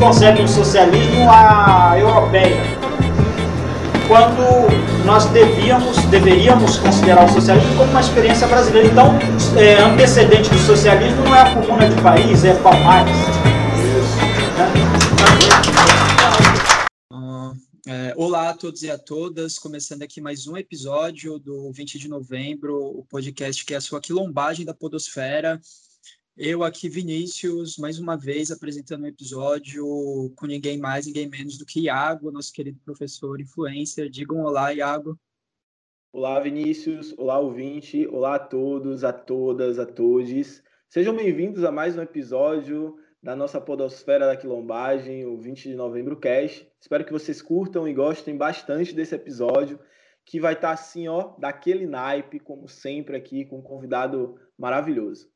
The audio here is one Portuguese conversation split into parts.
concebe o socialismo a europeia, quando nós devíamos, deveríamos considerar o socialismo como uma experiência brasileira. Então, é, antecedente do socialismo não é a comuna de país, é Palmares. É, olá a todos e a todas, começando aqui mais um episódio do 20 de novembro, o podcast que é a sua quilombagem da podosfera. Eu aqui, Vinícius, mais uma vez apresentando um episódio com ninguém mais, ninguém menos do que Iago, nosso querido professor influencer. Digam olá, Iago. Olá, Vinícius. Olá, ouvinte. Olá a todos, a todas, a todos. Sejam bem-vindos a mais um episódio da nossa podosfera da quilombagem, o 20 de novembro cash. Espero que vocês curtam e gostem bastante desse episódio, que vai estar assim, ó, daquele naipe, como sempre aqui, com um convidado maravilhoso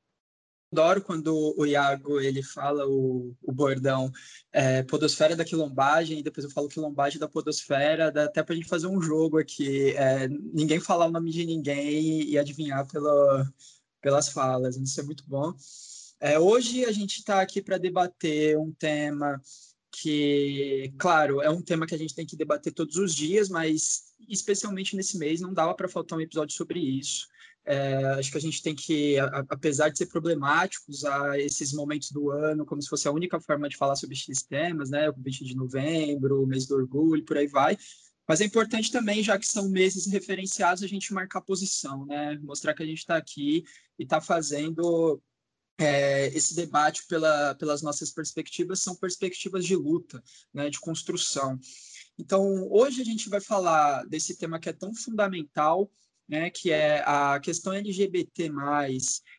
adoro quando o Iago ele fala o, o bordão é, podosfera da quilombagem, e depois eu falo quilombagem da podosfera, dá até para a gente fazer um jogo aqui, é, ninguém falar o nome de ninguém e adivinhar pela, pelas falas, isso é muito bom. É, hoje a gente está aqui para debater um tema que, claro, é um tema que a gente tem que debater todos os dias, mas especialmente nesse mês não dava para faltar um episódio sobre isso. É, acho que a gente tem que, apesar de ser problemático, usar esses momentos do ano como se fosse a única forma de falar sobre esses temas, né? O 20 de novembro, o mês do orgulho, por aí vai. Mas é importante também, já que são meses referenciados, a gente marcar posição, né? Mostrar que a gente está aqui e está fazendo é, esse debate pela, pelas nossas perspectivas, são perspectivas de luta, né? De construção. Então, hoje a gente vai falar desse tema que é tão fundamental né, que é a questão LGBT+,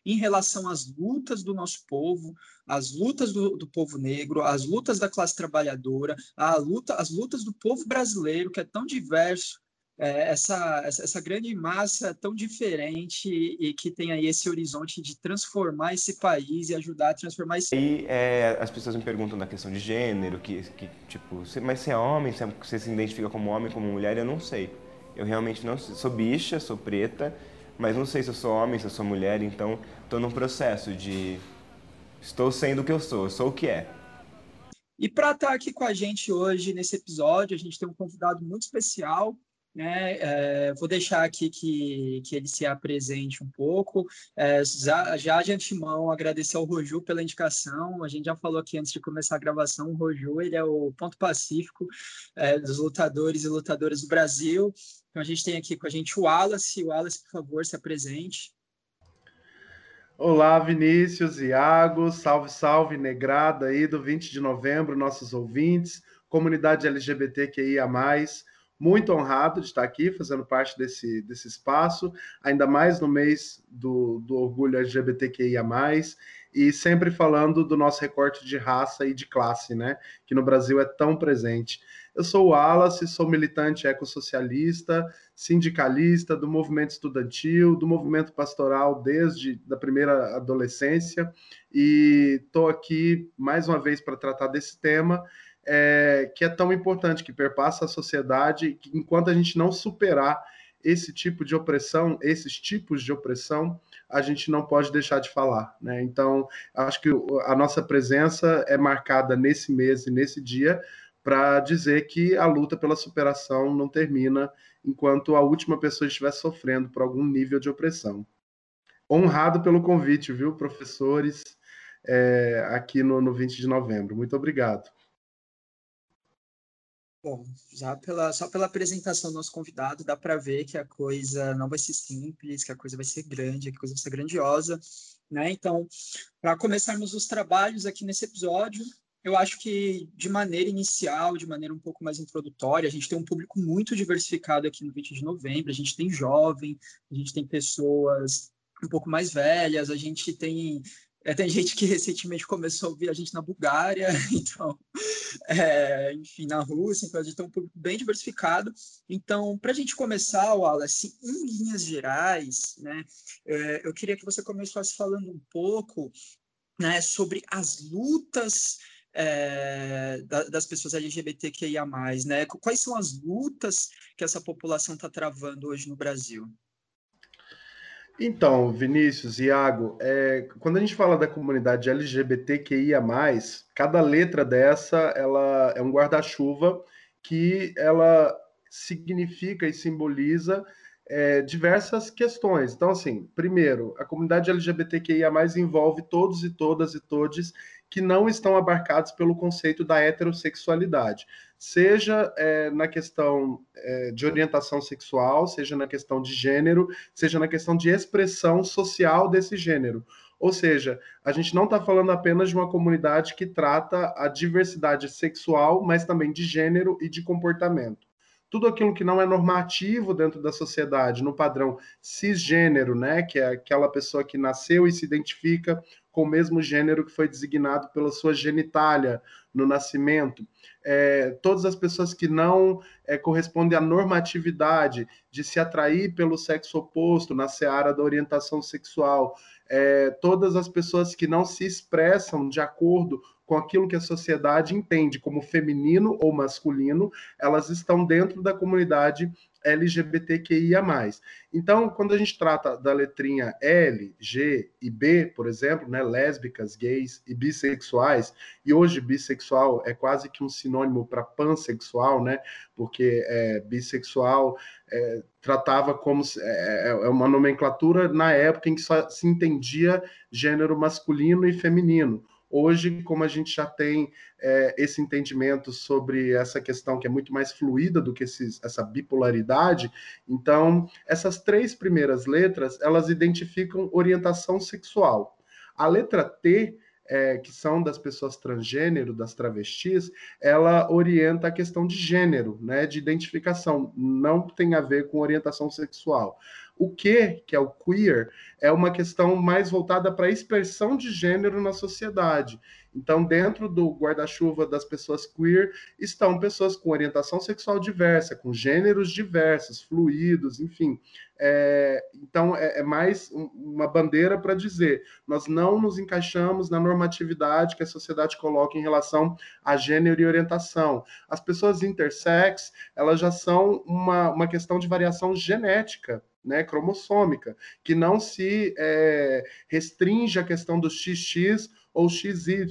em relação às lutas do nosso povo, as lutas do, do, povo negro, as lutas da classe trabalhadora, a luta, as lutas do povo brasileiro, que é tão diverso, é, essa, essa, grande massa tão diferente e que tem aí esse horizonte de transformar esse país e ajudar a transformar esse Aí é, as pessoas me perguntam da questão de gênero, que, que tipo, mas você é homem, você se identifica como homem, como mulher, eu não sei eu realmente não sou bicha, sou preta, mas não sei se eu sou homem, se eu sou mulher, então estou num processo de estou sendo o que eu sou, eu sou o que é. E para estar tá aqui com a gente hoje nesse episódio, a gente tem um convidado muito especial, né? É, vou deixar aqui que, que ele se apresente um pouco. É, já, já de antemão, agradecer ao Roju pela indicação. A gente já falou aqui antes de começar a gravação, o Roju ele é o ponto pacífico é, dos lutadores e lutadoras do Brasil. Então a gente tem aqui com a gente o Wallace. O Wallace, por favor, se apresente. Olá, Vinícius, Iago, salve, salve, negrada aí do 20 de novembro, nossos ouvintes, comunidade LGBTQIA+, muito honrado de estar aqui fazendo parte desse, desse espaço, ainda mais no mês do, do orgulho LGBTQIA, e sempre falando do nosso recorte de raça e de classe, né? Que no Brasil é tão presente. Eu sou o Wallace, sou militante ecossocialista, sindicalista do movimento estudantil, do movimento pastoral desde a primeira adolescência, e estou aqui mais uma vez para tratar desse tema é, que é tão importante, que perpassa a sociedade, que enquanto a gente não superar esse tipo de opressão, esses tipos de opressão, a gente não pode deixar de falar. Né? Então, acho que a nossa presença é marcada nesse mês e nesse dia para dizer que a luta pela superação não termina enquanto a última pessoa estiver sofrendo por algum nível de opressão. Honrado pelo convite, viu, professores, é, aqui no, no 20 de novembro. Muito obrigado. Bom, já pela, só pela apresentação do nosso convidado, dá para ver que a coisa não vai ser simples, que a coisa vai ser grande, que a coisa vai ser grandiosa. Né? Então, para começarmos os trabalhos aqui nesse episódio, eu acho que de maneira inicial, de maneira um pouco mais introdutória, a gente tem um público muito diversificado aqui no 20 de novembro. A gente tem jovem, a gente tem pessoas um pouco mais velhas, a gente tem é, tem gente que recentemente começou a ouvir a gente na Bulgária, então, é, enfim, na Rússia, então a gente tem um público bem diversificado. Então, para a gente começar, Wallace, em linhas gerais, né, é, eu queria que você começasse falando um pouco né, sobre as lutas é, das pessoas LGBTQIA+, né? Quais são as lutas que essa população está travando hoje no Brasil? Então, Vinícius, Iago, é, quando a gente fala da comunidade LGBTQIA+, cada letra dessa ela é um guarda-chuva que ela significa e simboliza é, diversas questões. Então, assim, primeiro, a comunidade LGBTQIA+, envolve todos e todas e todes que não estão abarcados pelo conceito da heterossexualidade, seja é, na questão é, de orientação sexual, seja na questão de gênero, seja na questão de expressão social desse gênero. Ou seja, a gente não está falando apenas de uma comunidade que trata a diversidade sexual, mas também de gênero e de comportamento tudo aquilo que não é normativo dentro da sociedade, no padrão cisgênero, né, que é aquela pessoa que nasceu e se identifica com o mesmo gênero que foi designado pela sua genitália no nascimento. É, todas as pessoas que não é, correspondem à normatividade de se atrair pelo sexo oposto na seara da orientação sexual, é, todas as pessoas que não se expressam de acordo com aquilo que a sociedade entende como feminino ou masculino, elas estão dentro da comunidade LGBTQIA+. Então, quando a gente trata da letrinha L, G e B, por exemplo, né, lésbicas, gays e bissexuais, e hoje bissexual é quase que um sinônimo para pansexual, né, porque é, bissexual é, tratava como é, é, é uma nomenclatura na época em que só se entendia gênero masculino e feminino. Hoje, como a gente já tem é, esse entendimento sobre essa questão que é muito mais fluida do que esses, essa bipolaridade, então essas três primeiras letras elas identificam orientação sexual. A letra T é, que são das pessoas transgênero, das travestis, ela orienta a questão de gênero, né, de identificação, não tem a ver com orientação sexual. O que, que é o queer, é uma questão mais voltada para a expressão de gênero na sociedade. Então, dentro do guarda-chuva das pessoas queer estão pessoas com orientação sexual diversa, com gêneros diversos, fluidos, enfim. É, então, é, é, mais uma bandeira para dizer: nós não nos encaixamos na normatividade que a sociedade coloca em relação a gênero e orientação. As pessoas intersex, elas já são uma, uma questão de variação genética né, cromossômica, que não se é, restringe à questão do XX ou XY,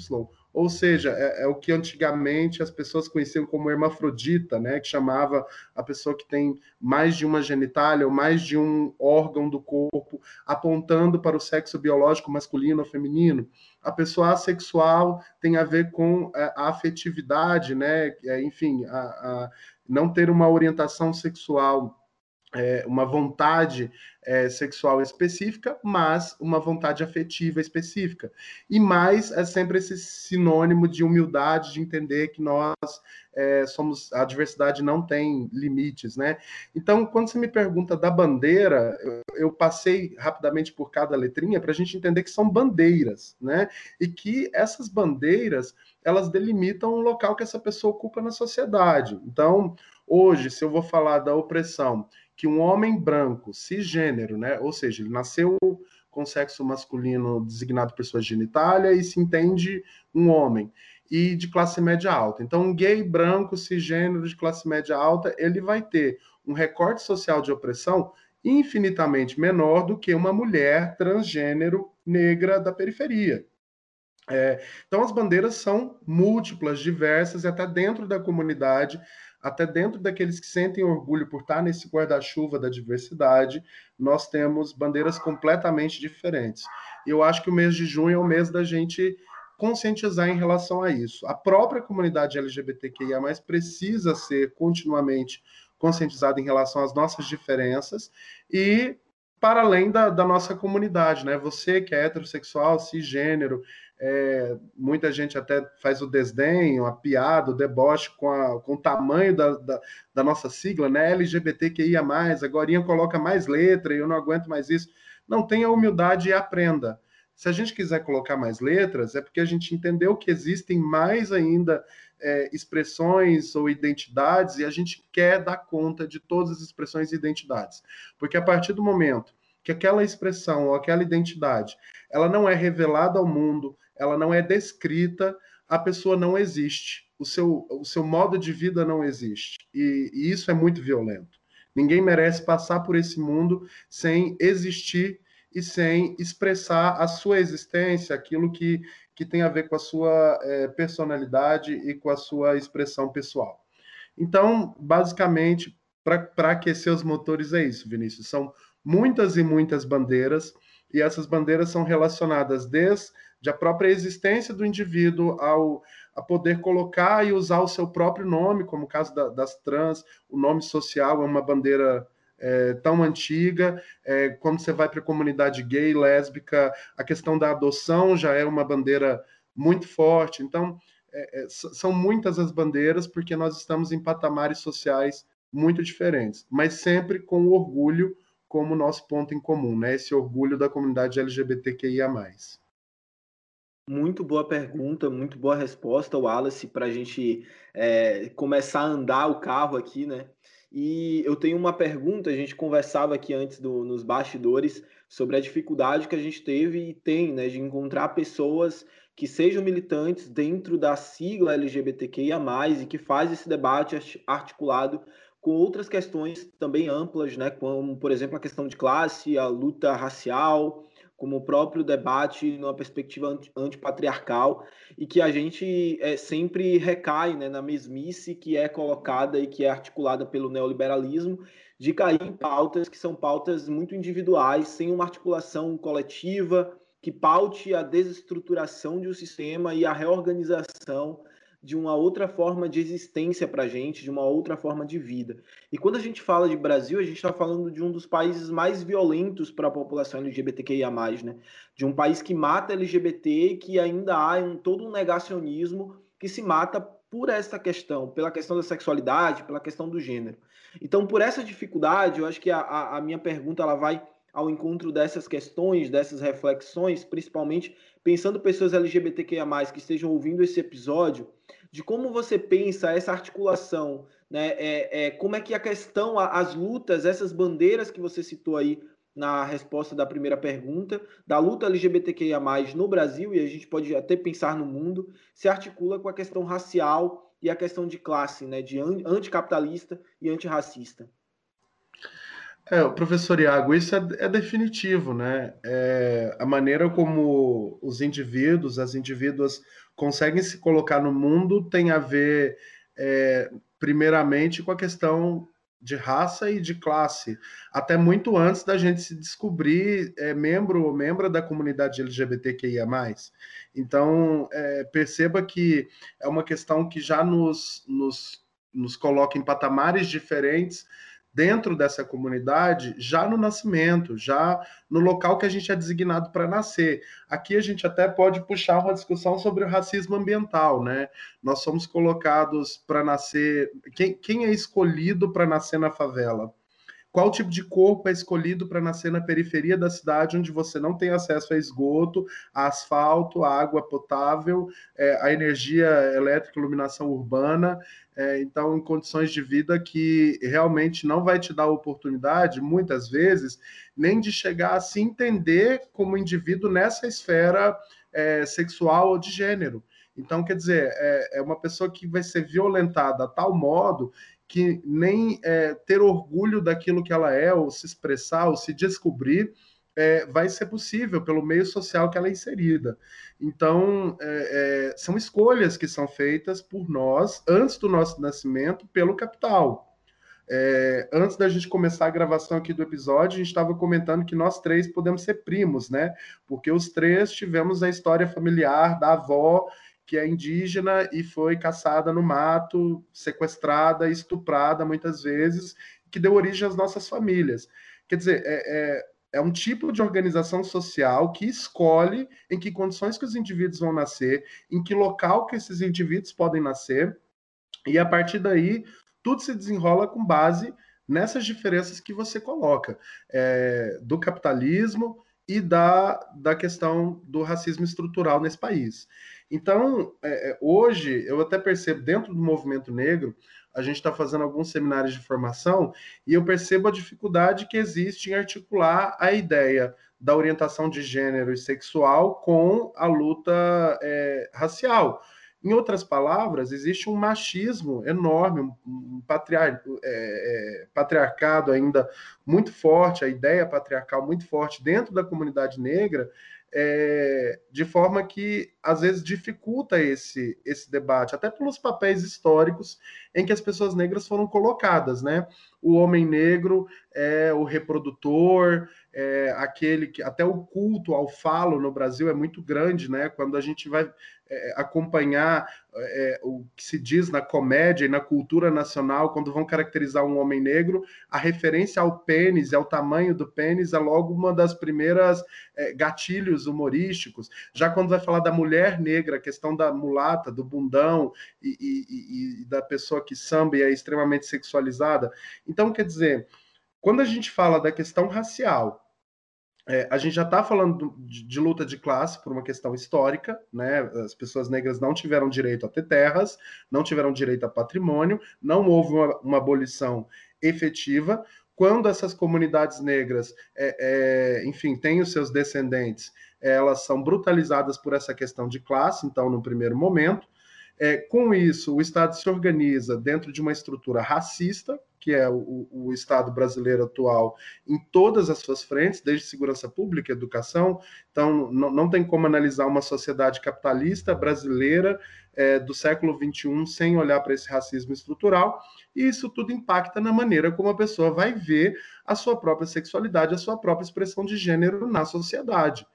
ou seja, é, é, o que antigamente as pessoas conheciam como hermafrodita, né, que chamava a pessoa que tem mais de uma genitália ou mais de um órgão do corpo, apontando para o sexo biológico masculino ou feminino. A pessoa assexual tem a ver com é, a afetividade, né, é, enfim, a, a não ter uma orientação sexual é, uma vontade é, sexual específica, mas uma vontade afetiva específica. E mais é sempre esse sinônimo de humildade, de entender que nós é, somos, a diversidade não tem limites, né? Então, quando você me pergunta da bandeira, eu, eu passei rapidamente por cada letrinha para a gente entender que são bandeiras, né? E que essas bandeiras elas delimitam o local que essa pessoa ocupa na sociedade. Então, hoje, se eu vou falar da opressão que um homem branco, cisgênero, né? Ou seja, ele nasceu com sexo masculino designado por sua genitália e se entende um homem e de classe média alta. Então, um gay branco cisgênero de classe média alta, ele vai ter um recorte social de opressão infinitamente menor do que uma mulher transgênero negra da periferia. É, então, as bandeiras são múltiplas, diversas, e até dentro da comunidade até dentro daqueles que sentem orgulho por estar nesse guarda-chuva da diversidade, nós temos bandeiras completamente diferentes. Eu acho que o mês de junho é o mês da gente conscientizar em relação a isso. A própria comunidade LGBTQIA+, precisa ser continuamente conscientizada em relação às nossas diferenças e para além da, da nossa comunidade, né? Você que é heterossexual, cisgênero, é, muita gente até faz o desdém, a piada, o deboche com, a, com o tamanho da, da, da, nossa sigla, né? LGBTQIA, agora coloca mais letra e eu não aguento mais isso. Não tenha humildade e aprenda. Se a gente quiser colocar mais letras, é porque a gente entendeu que existem mais ainda é, expressões ou identidades e a gente quer dar conta de todas as expressões e identidades. Porque a partir do momento que aquela expressão ou aquela identidade ela não é revelada ao mundo, ela não é descrita, a pessoa não existe. O seu, o seu modo de vida não existe. E, e isso é muito violento. Ninguém merece passar por esse mundo sem existir e sem expressar a sua existência, aquilo que, que tem a ver com a sua é, personalidade e com a sua expressão pessoal. Então, basicamente, para aquecer os motores é isso, Vinícius. São muitas e muitas bandeiras, e essas bandeiras são relacionadas desde a própria existência do indivíduo ao a poder colocar e usar o seu próprio nome, como o caso da, das trans, o nome social é uma bandeira é, tão antiga. É, quando você vai para a comunidade gay, lésbica, a questão da adoção já é uma bandeira muito forte. Então, é, é são muitas as bandeiras, porque nós estamos em patamares sociais muito diferentes, mas sempre com o orgulho como nosso ponto em comum, né? Esse orgulho da comunidade LGBTQIA. Muito boa pergunta, muito boa resposta, Wallace, para a gente é, começar a andar o carro aqui, né? E eu tenho uma pergunta, a gente conversava aqui antes do, nos bastidores sobre a dificuldade que a gente teve e tem, né, de encontrar pessoas que sejam militantes dentro da sigla LGBTQIA+, e que faz esse debate articulado com outras questões também amplas, né, como, por exemplo, a questão de classe, a luta racial, como o próprio debate numa perspectiva antipatriarcal e que a gente é, sempre recai né, na mesmice que é colocada e que é articulada pelo neoliberalismo de cair em pautas que são pautas muito individuais, sem uma articulação coletiva que paute a desestruturação de um sistema e a reorganização de uma outra forma de existência para a gente, de uma outra forma de vida. E quando a gente fala de Brasil, a gente está falando de um dos países mais violentos para a população LGBTQIA+, né? De um país que mata LGBT que ainda há um, todo um negacionismo que se mata por essa questão, pela questão da sexualidade, pela questão do gênero. Então, por essa dificuldade, eu acho que a, a minha pergunta ela vai ao encontro dessas questões, dessas reflexões, principalmente pensando pessoas LGBTQIA+, que estejam ouvindo esse episódio, de como você pensa essa articulação, né? É, é, como é que a questão, as lutas, essas bandeiras que você citou aí na resposta da primeira pergunta, da luta LGBTQIA+, no Brasil, e a gente pode até pensar no mundo, se articula com a questão racial e a questão de classe, né? De anticapitalista e antirracista. É, professor Iago, isso é, é definitivo, né? É, a maneira como os indivíduos, as indivíduas conseguem se colocar no mundo tem a ver, é, primeiramente, com a questão de raça e de classe, até muito antes da gente se descobrir é, membro ou membra da comunidade LGBTQIA+. Então, é, perceba que é uma questão que já nos, nos, nos coloca em patamares diferentes dentro dessa comunidade já no nascimento, já no local que a gente é designado para nascer. Aqui a gente até pode puxar uma discussão sobre o racismo ambiental, né? Nós somos colocados para nascer. Quem, quem é escolhido para nascer na favela? Qual tipo de corpo é escolhido para nascer na periferia da cidade, onde você não tem acesso a esgoto, a asfalto, a água potável, é, a energia elétrica, iluminação urbana, é, então em condições de vida que realmente não vai te dar oportunidade, muitas vezes, nem de chegar a se entender como indivíduo nessa esfera é, sexual ou de gênero. Então, quer dizer, é, é uma pessoa que vai ser violentada a tal modo que nem é, ter orgulho daquilo que ela é, ou se expressar, ou se descobrir, é, vai ser possível pelo meio social que ela é inserida. Então, é, é, são escolhas que são feitas por nós, antes do nosso nascimento, pelo capital. É, antes da gente começar a gravação aqui do episódio, a gente estava comentando que nós três podemos ser primos, né? Porque os três tivemos a história familiar da avó que é indígena e foi caçada no mato, sequestrada, estuprada muitas vezes, que deu origem às nossas famílias. Quer dizer, é, é, é um tipo de organização social que escolhe em que condições que os indivíduos vão nascer, em que local que esses indivíduos podem nascer, e a partir daí tudo se desenrola com base nessas diferenças que você coloca é, do capitalismo e da, da questão do racismo estrutural nesse país. Então, é, é, hoje, eu até percebo, dentro do movimento negro, a gente está fazendo alguns seminários de formação e eu percebo a dificuldade que existe em articular a ideia da orientação de gênero e sexual com a luta é, racial. Em outras palavras, existe um machismo enorme, um patriar, é, é, patriarcado ainda muito forte, a ideia patriarcal muito forte dentro da comunidade negra, é, de forma que às vezes dificulta esse, esse debate, até pelos papéis históricos em que as pessoas negras foram colocadas, né? O homem negro é o reprodutor, é aquele que até o culto ao falo no Brasil é muito grande, né? Quando a gente vai é, acompanhar é, o que se diz na comédia e na cultura nacional, quando vão caracterizar um homem negro, a referência ao pênis ao tamanho do pênis é logo uma das primeiras é, gatilhos humorísticos. Já quando vai falar da mulher negra, a questão da mulata, do bundão e, e, e da pessoa que samba e é extremamente sexualizada. Então, quer dizer, quando a gente fala da questão racial, é, a gente já está falando de, de, luta de classe por uma questão histórica, né? As pessoas negras não tiveram direito a ter terras, não tiveram direito a patrimônio, não houve uma, uma abolição efetiva. Quando essas comunidades negras, é, é, enfim, têm os seus descendentes, elas são brutalizadas por essa questão de classe, então, no primeiro momento. É, com isso, o Estado se organiza dentro de uma estrutura racista, que é o, o, Estado brasileiro atual, em todas as suas frentes, desde segurança pública, educação. Então, não, tem como analisar uma sociedade capitalista brasileira é, do século XXI sem olhar para esse racismo estrutural. E isso tudo impacta na maneira como a pessoa vai ver a sua própria sexualidade, a sua própria expressão de gênero na sociedade.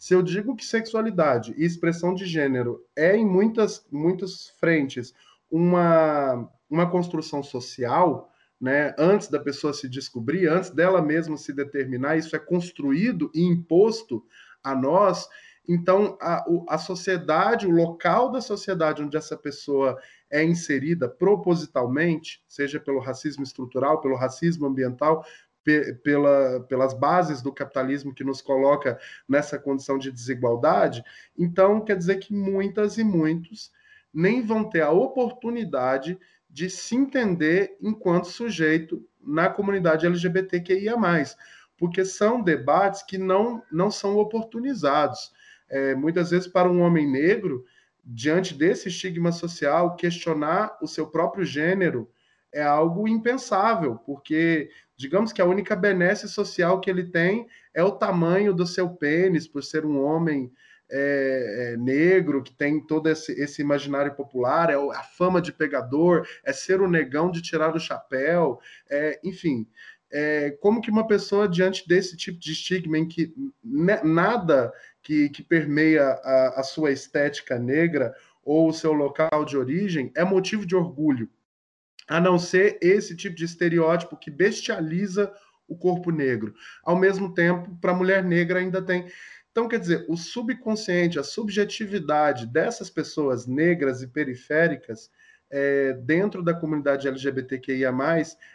Se eu digo que sexualidade e expressão de gênero é em muitas, muitas frentes uma, uma construção social, né, antes da pessoa se descobrir, antes dela mesma se determinar, isso é construído e imposto a nós, então a, a sociedade, o local da sociedade onde essa pessoa é inserida propositalmente, seja pelo racismo estrutural, pelo racismo ambiental, pela, pelas bases do capitalismo que nos coloca nessa condição de desigualdade, então quer dizer que muitas e muitos nem vão ter a oportunidade de se entender enquanto sujeito na comunidade LGBTQIA+, porque são debates que não, não são oportunizados. É, muitas vezes, para um homem negro, diante desse estigma social, questionar o seu próprio gênero é algo impensável, porque digamos que a única benesse social que ele tem é o tamanho do seu pênis, por ser um homem é, é, negro, que tem todo esse, esse, imaginário popular, é a fama de pegador, é ser o negão de tirar o chapéu, é, enfim. É, como que uma pessoa, diante desse tipo de estigma, em que nada que, que permeia a, a sua estética negra ou o seu local de origem é motivo de orgulho, a não ser esse tipo de estereótipo que bestializa o corpo negro. Ao mesmo tempo, para a mulher negra ainda tem. Então, quer dizer, o subconsciente, a subjetividade dessas pessoas negras e periféricas é, dentro da comunidade LGBTQIA,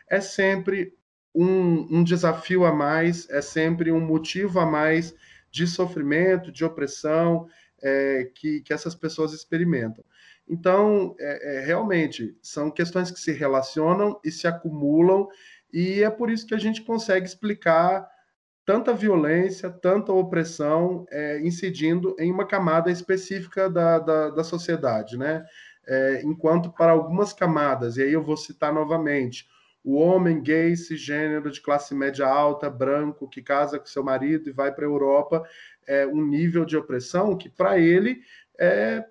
é sempre um, um desafio a mais, é sempre um motivo a mais de sofrimento, de opressão é, que, que essas pessoas experimentam. Então, é, é, realmente, são questões que se relacionam e se acumulam, e é por isso que a gente consegue explicar tanta violência, tanta opressão é, incidindo em uma camada específica da, da, da sociedade, né? É, enquanto para algumas camadas, e aí eu vou citar novamente, o homem gay, cisgênero, de classe média alta, branco, que casa com seu marido e vai para a Europa, é um nível de opressão que para ele é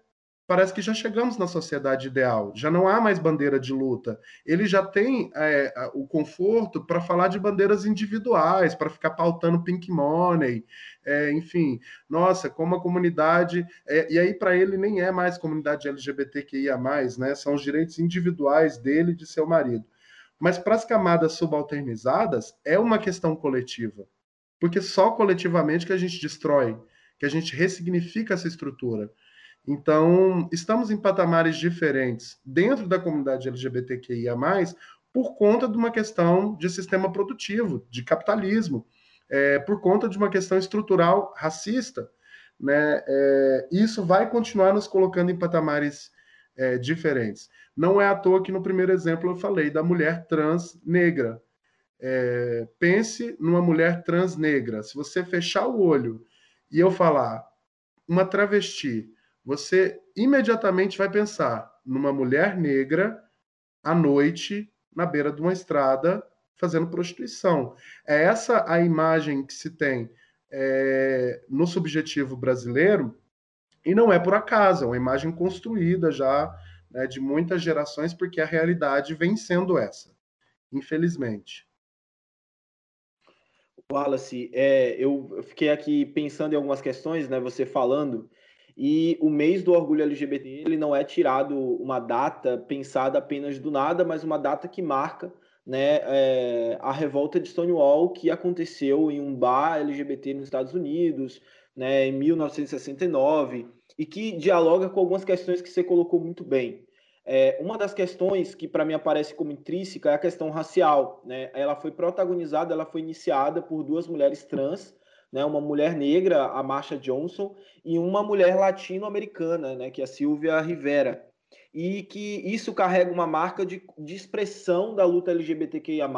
parece que já chegamos na sociedade ideal, já não há mais bandeira de luta. Ele já tem é, o conforto para falar de bandeiras individuais, para ficar pautando pink money, é, enfim. Nossa, como a comunidade. É, e aí, para ele, nem é mais comunidade LGBTQIA, né? São os direitos individuais dele e de seu marido. Mas para as camadas subalternizadas, é uma questão coletiva. Porque só coletivamente que a gente destrói, que a gente ressignifica essa estrutura. Então, estamos em patamares diferentes dentro da comunidade LGBTQIA, por conta de uma questão de sistema produtivo, de capitalismo, é, por conta de uma questão estrutural racista. Né? É, isso vai continuar nos colocando em patamares é, diferentes. Não é à toa que no primeiro exemplo eu falei da mulher trans negra. É, pense numa mulher trans negra. Se você fechar o olho e eu falar uma travesti você imediatamente vai pensar numa mulher negra à noite na beira de uma estrada fazendo prostituição. É essa a imagem que se tem é, no subjetivo brasileiro e não é por acaso, é uma imagem construída já né, de muitas gerações, porque a realidade vem sendo essa, infelizmente. Wallace, é, eu fiquei aqui pensando em algumas questões, né, você falando, e o mês do orgulho LGBT ele não é tirado uma data pensada apenas do nada, mas uma data que marca né, é, a revolta de Stonewall que aconteceu em um bar LGBT nos Estados Unidos, né, em 1969, e que dialoga com algumas questões que você colocou muito bem. É, uma das questões que para mim aparece como intrínseca é a questão racial. Né? Ela foi protagonizada, ela foi iniciada por duas mulheres trans, né? uma mulher negra, a Marsha Johnson, e uma mulher latino-americana, né? que é a Silvia Rivera. E que isso carrega uma marca de, de expressão da luta LGBTQIA,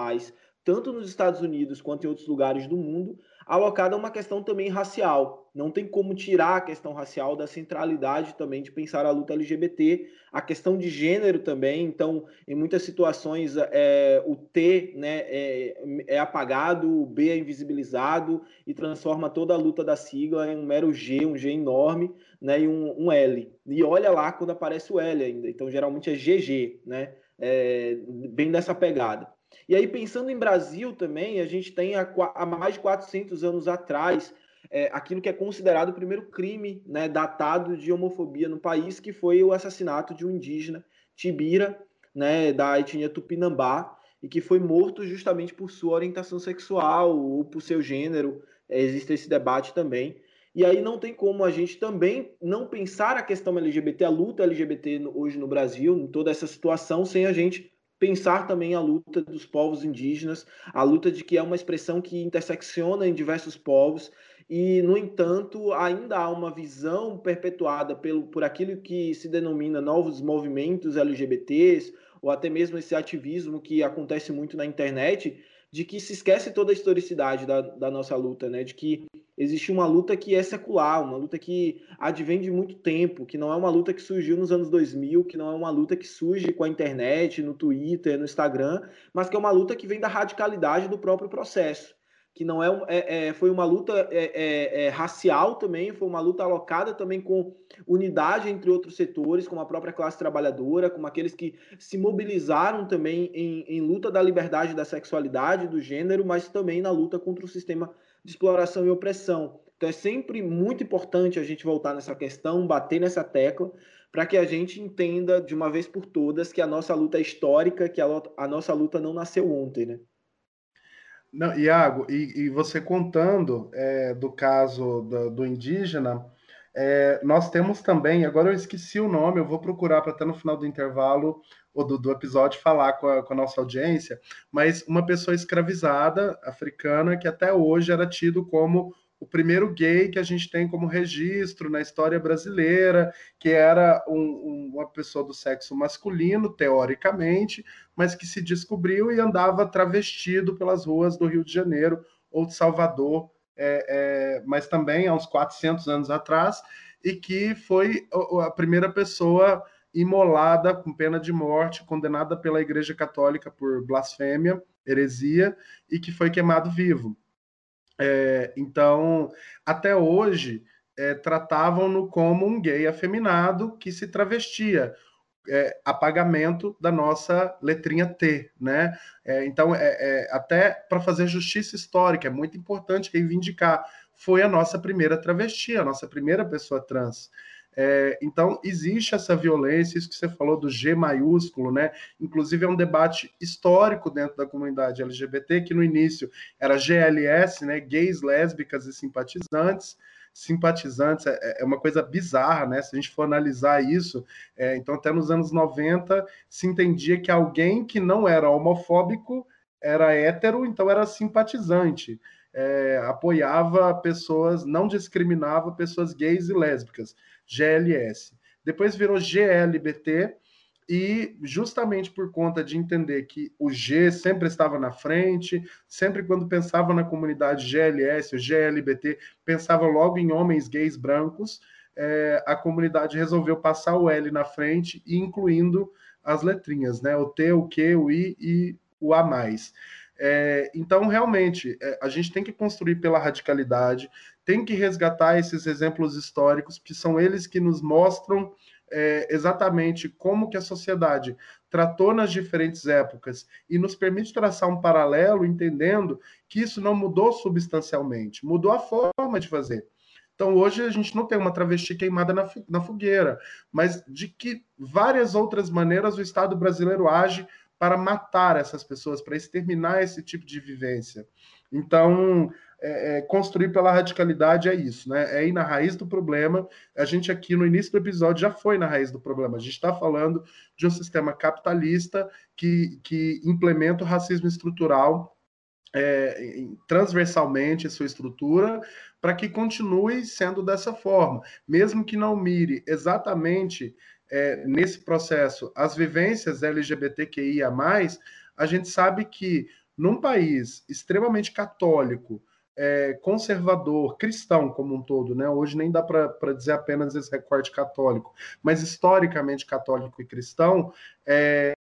tanto nos Estados Unidos quanto em outros lugares do mundo, alocada a uma questão também racial. Não tem como tirar a questão racial da centralidade também de pensar a luta LGBT, a questão de gênero também. Então, em muitas situações, é, o T né, é, é, apagado, o B é invisibilizado e transforma toda a luta da sigla em um mero G, um G enorme, né, e um, um L. E olha lá quando aparece o L ainda. Então, geralmente é GG, né? É, bem dessa pegada. E aí, pensando em Brasil também, a gente tem há, mais de 400 anos atrás é, aquilo que é considerado o primeiro crime né, datado de homofobia no país, que foi o assassinato de um indígena, Tibira, né, da etnia Tupinambá, e que foi morto justamente por sua orientação sexual ou por seu gênero. É, existe esse debate também. E aí não tem como a gente também não pensar a questão LGBT, a luta LGBT hoje no Brasil, em toda essa situação, sem a gente pensar também a luta dos povos indígenas, a luta de que é uma expressão que intersecciona em diversos povos e, no entanto, ainda há uma visão perpetuada pelo, por aquilo que se denomina novos movimentos LGBTs, ou até mesmo esse ativismo que acontece muito na internet, de que se esquece toda a historicidade da, da nossa luta, né? de que existe uma luta que é secular, uma luta que advém de muito tempo, que não é uma luta que surgiu nos anos 2000, que não é uma luta que surge com a internet, no Twitter, no Instagram, mas que é uma luta que vem da radicalidade do próprio processo. Que não é, é, é foi uma luta é, é, é, racial também, foi uma luta alocada também com unidade entre outros setores, como a própria classe trabalhadora, como aqueles que se mobilizaram também em, em luta da liberdade da sexualidade, do gênero, mas também na luta contra o sistema de exploração e opressão. Então é sempre muito importante a gente voltar nessa questão, bater nessa tecla, para que a gente entenda de uma vez por todas que a nossa luta é histórica, que a, a nossa luta não nasceu ontem, né? Não, Iago, e, e você contando é, do caso do, do indígena, é, nós temos também, agora eu esqueci o nome, eu vou procurar para até no final do intervalo ou do, do episódio falar com a, com a, nossa audiência, mas uma pessoa escravizada africana que até hoje era tido como o primeiro gay que a gente tem como registro na história brasileira, que era um, um, uma pessoa do sexo masculino, teoricamente, mas que se descobriu e andava travestido pelas ruas do Rio de Janeiro ou de Salvador, é, é, mas também há uns 400 anos atrás, e que foi a primeira pessoa imolada com pena de morte, condenada pela Igreja Católica por blasfêmia, heresia, e que foi queimado vivo. É, então, até hoje, é, tratavam-no como um gay afeminado que se travestia. É, apagamento da nossa letrinha T, né? É, então, é, é, até para fazer justiça histórica, é muito importante reivindicar. Foi a nossa primeira travesti, a nossa primeira pessoa trans. É, então, existe essa violência, isso que você falou do G maiúsculo, né? Inclusive, é um debate histórico dentro da comunidade LGBT, que no início era GLS, né? Gays, lésbicas e simpatizantes. Simpatizantes é, é uma coisa bizarra, né? Se a gente for analisar isso, é, então, até nos anos 90, se entendia que alguém que não era homofóbico era hétero, então era simpatizante. É, apoiava pessoas, não discriminava pessoas gays e lésbicas. GLS. Depois virou GLBT, e justamente por conta de entender que o G sempre estava na frente, sempre quando pensava na comunidade GLS, o GLBT, pensava logo em homens gays brancos, é, a comunidade resolveu passar o L na frente incluindo as letrinhas, né? O T, o Q, o I e o A. É, então, realmente, é, a gente tem que construir pela radicalidade, tem que resgatar esses exemplos históricos, que são eles que nos mostram é, exatamente como que a sociedade tratou nas diferentes épocas e nos permite traçar um paralelo, entendendo que isso não mudou substancialmente, mudou a forma de fazer. Então, hoje a gente não tem uma travesti queimada na, na fogueira, mas de que várias outras maneiras o Estado brasileiro age para matar essas pessoas, para exterminar esse tipo de vivência. Então, é, é, construir pela radicalidade é isso, né? É ir na raiz do problema. A gente aqui no início do episódio já foi na raiz do problema. A gente está falando de um sistema capitalista que, que implementa o racismo estrutural é, transversalmente sua estrutura para que continue sendo dessa forma, mesmo que não mire exatamente é, nesse processo as vivências LGBTQIA+, a gente sabe que num país extremamente católico, é, conservador, cristão como um todo, né? Hoje nem dá para dizer apenas esse recorte católico, mas historicamente católico e cristão, é,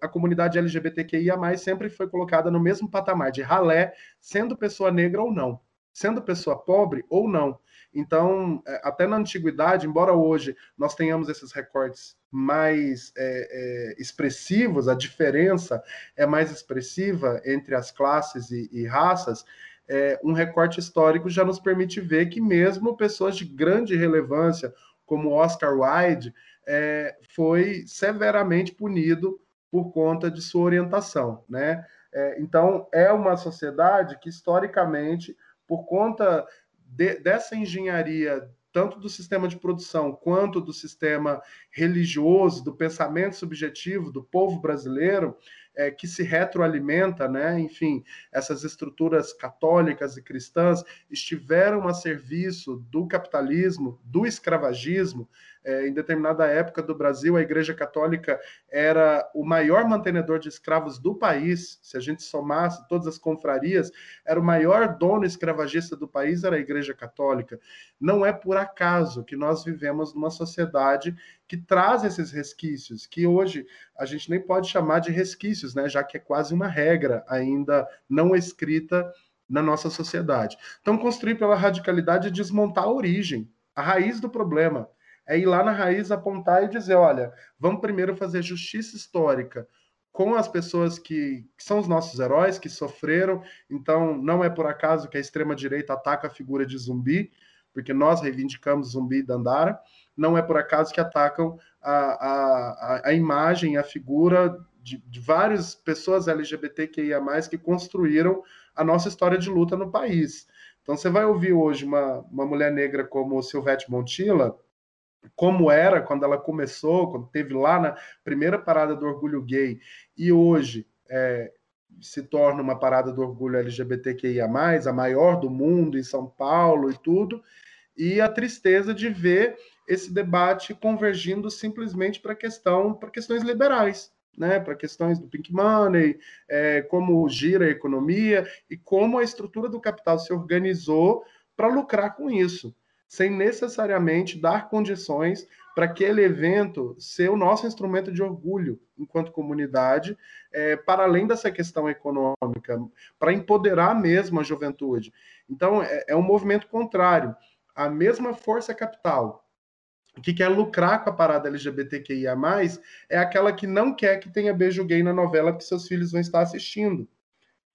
a comunidade LGBTQIA+, sempre foi colocada no mesmo patamar de ralé, sendo pessoa negra ou não, sendo pessoa pobre ou não. Então, é, até na antiguidade, embora hoje nós tenhamos esses recortes mais é, é, expressivos, a diferença é mais expressiva entre as classes e, e raças, é, um recorte histórico já nos permite ver que mesmo pessoas de grande relevância, como Oscar Wilde, é, foi severamente punido por conta de sua orientação, né? É, então, é uma sociedade que, historicamente, por conta de, dessa engenharia, tanto do sistema de produção quanto do sistema religioso, do pensamento subjetivo do povo brasileiro, é, que se retroalimenta, né? Enfim, essas estruturas católicas e cristãs estiveram a serviço do capitalismo, do escravagismo, é, em determinada época do Brasil, a Igreja Católica era o maior mantenedor de escravos do país. Se a gente somasse todas as confrarias, era o maior dono escravagista do país, era a Igreja Católica. Não é por acaso que nós vivemos numa sociedade que traz esses resquícios, que hoje a gente nem pode chamar de resquícios, né, já que é quase uma regra ainda não escrita na nossa sociedade. Então, construir pela radicalidade é desmontar a origem, a raiz do problema é ir lá na raiz, apontar e dizer: olha, vamos primeiro fazer justiça histórica com as pessoas que, que, são os nossos heróis, que sofreram. Então, não é por acaso que a extrema-direita ataca a figura de zumbi, porque nós reivindicamos zumbi da Dandara. Não é por acaso que atacam a, a, a imagem, a figura de, de várias pessoas LGBTQIA, que construíram a nossa história de luta no país. Então, você vai ouvir hoje uma, uma mulher negra como Silvete Montilla como era quando ela começou, quando teve lá na primeira parada do orgulho gay, e hoje é, se torna uma parada do orgulho LGBTQIA, a maior do mundo, em São Paulo e tudo, e a tristeza de ver esse debate convergindo simplesmente para questão, para questões liberais. Né, para questões do pink money, é, como gira a economia e como a estrutura do capital se organizou para lucrar com isso sem necessariamente dar condições para aquele evento ser o nosso instrumento de orgulho enquanto comunidade, é, para além dessa questão econômica, para empoderar mesmo a juventude. Então, é, é um movimento contrário. A mesma força capital que quer lucrar com a parada LGBTQIA+, é aquela que não quer que tenha beijo gay na novela que seus filhos vão estar assistindo.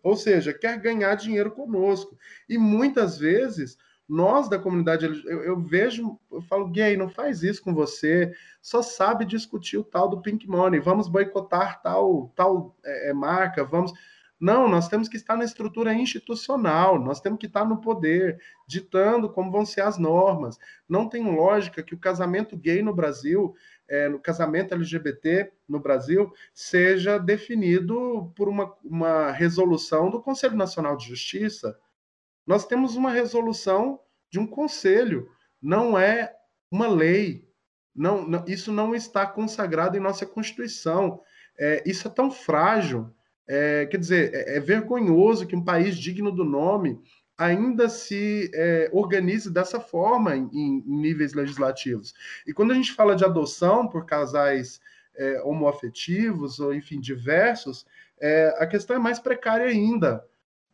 Ou seja, quer ganhar dinheiro conosco. E muitas vezes nós da comunidade, eu, eu, vejo, eu falo, gay, não faz isso com você, só sabe discutir o tal do pink money, vamos boicotar tal, tal é, é, marca, vamos. Não, nós temos que estar na estrutura institucional, nós temos que estar no poder, ditando como vão ser as normas. Não tem lógica que o casamento gay no Brasil, é, no casamento LGBT no Brasil, seja definido por uma, uma resolução do Conselho Nacional de Justiça. Nós temos uma resolução de um conselho, não é uma lei. Não, não isso não está consagrado em nossa Constituição. É, isso é tão frágil. É, quer dizer, é, é, vergonhoso que um país digno do nome ainda se é, organize dessa forma em, em, níveis legislativos. E quando a gente fala de adoção por casais é, homoafetivos ou, enfim, diversos, é, a questão é mais precária ainda.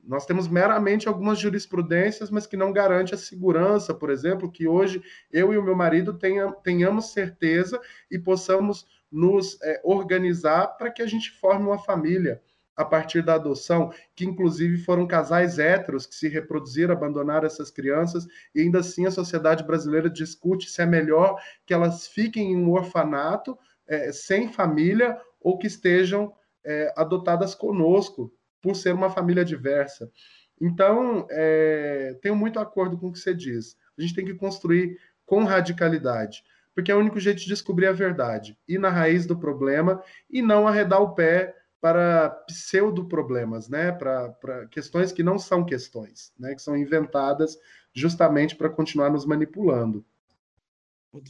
Nós temos meramente algumas jurisprudências, mas que não garante a segurança, por exemplo, que hoje eu e o meu marido tenha, tenhamos certeza e possamos nos é, organizar para que a gente forme uma família a partir da adoção, que inclusive foram casais héteros que se reproduziram, abandonaram essas crianças, e ainda assim a sociedade brasileira discute se é melhor que elas fiquem em um orfanato, é, sem família, ou que estejam é, adotadas conosco, por ser uma família diversa. Então, é, tenho muito acordo com o que você diz. A gente tem que construir com radicalidade, porque é o único jeito de descobrir a verdade, ir na raiz do problema e não arredar o pé para pseudo-problemas, né? para, para questões que não são questões, né? que são inventadas justamente para continuar nos manipulando.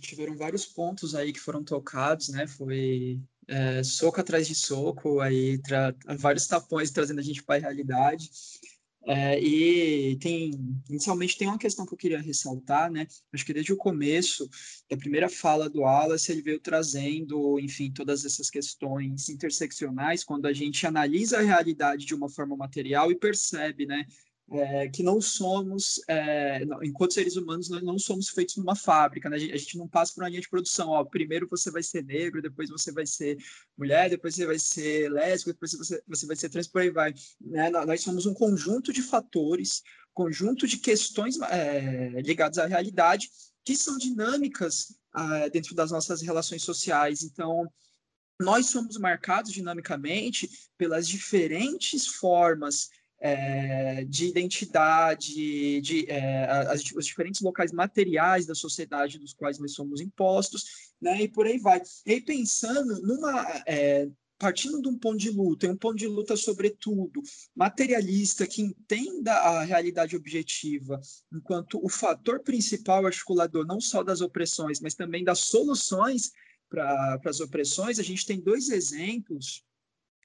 Tiveram vários pontos aí que foram tocados, né? Foi é, soco atrás de soco, aí vários tapões trazendo a gente para a realidade. É, e tem, inicialmente tem uma questão que eu queria ressaltar, né? Acho que desde o começo, da primeira fala do Wallace, ele veio trazendo, enfim, todas essas questões interseccionais, quando a gente analisa a realidade de uma forma material e percebe, né? É, que não somos, é, enquanto seres humanos, nós não somos feitos numa fábrica, né? a, gente, a, gente, não passa por uma linha de produção, ó, primeiro você vai ser negro, depois você vai ser mulher, depois você vai ser lésbico, depois você, você vai ser trans, por aí vai. Né? Nós somos um conjunto de fatores, conjunto de questões é, ligadas à realidade, que são dinâmicas ah, dentro das nossas relações sociais, então nós somos marcados dinamicamente pelas diferentes formas é, de identidade, de é, as, os diferentes locais materiais da sociedade dos quais nós somos impostos, né, e por aí vai. E aí, pensando numa é, partindo de um ponto de luta, um ponto de luta sobretudo materialista que entenda a realidade objetiva enquanto o fator principal articulador não só das opressões, mas também das soluções para as opressões, a gente tem dois exemplos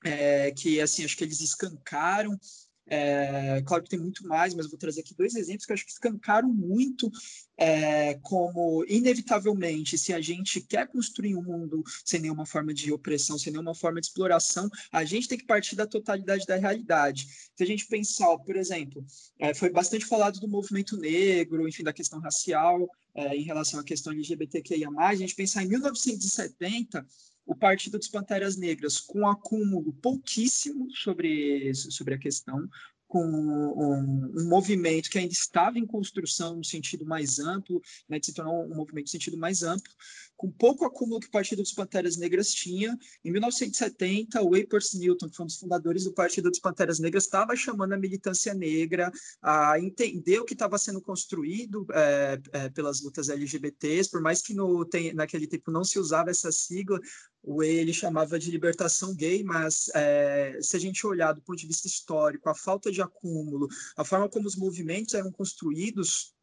é, que assim acho que eles escancaram é, claro que tem muito mais, mas vou trazer aqui dois exemplos que eu acho que escancaram muito é, como, inevitavelmente, se a gente quer construir um mundo sem nenhuma forma de opressão, sem nenhuma forma de exploração, a gente tem que partir da totalidade da realidade. Se a gente pensar, por exemplo, é, foi bastante falado do movimento negro, enfim, da questão racial, é, em relação à questão LGBTQIA+, a gente pensar em 1970, o Partido dos Panteras Negras, com um acúmulo pouquíssimo sobre, sobre a questão, com um, um, movimento que ainda estava em construção no sentido mais amplo, né, de se tornar um movimento no sentido mais amplo, com pouco acúmulo que o Partido dos Panteras Negras tinha. Em 1970, o Wapers Newton, que foi um dos fundadores do Partido dos Panteras Negras, estava chamando a militância negra a entender o que estava sendo construído é, é, pelas lutas LGBTs, por mais que no, tem, naquele tempo não se usava essa sigla, o ele chamava de libertação gay, mas é, se a gente olhar do ponto de vista histórico, a falta de acúmulo, a forma como os movimentos eram construídos,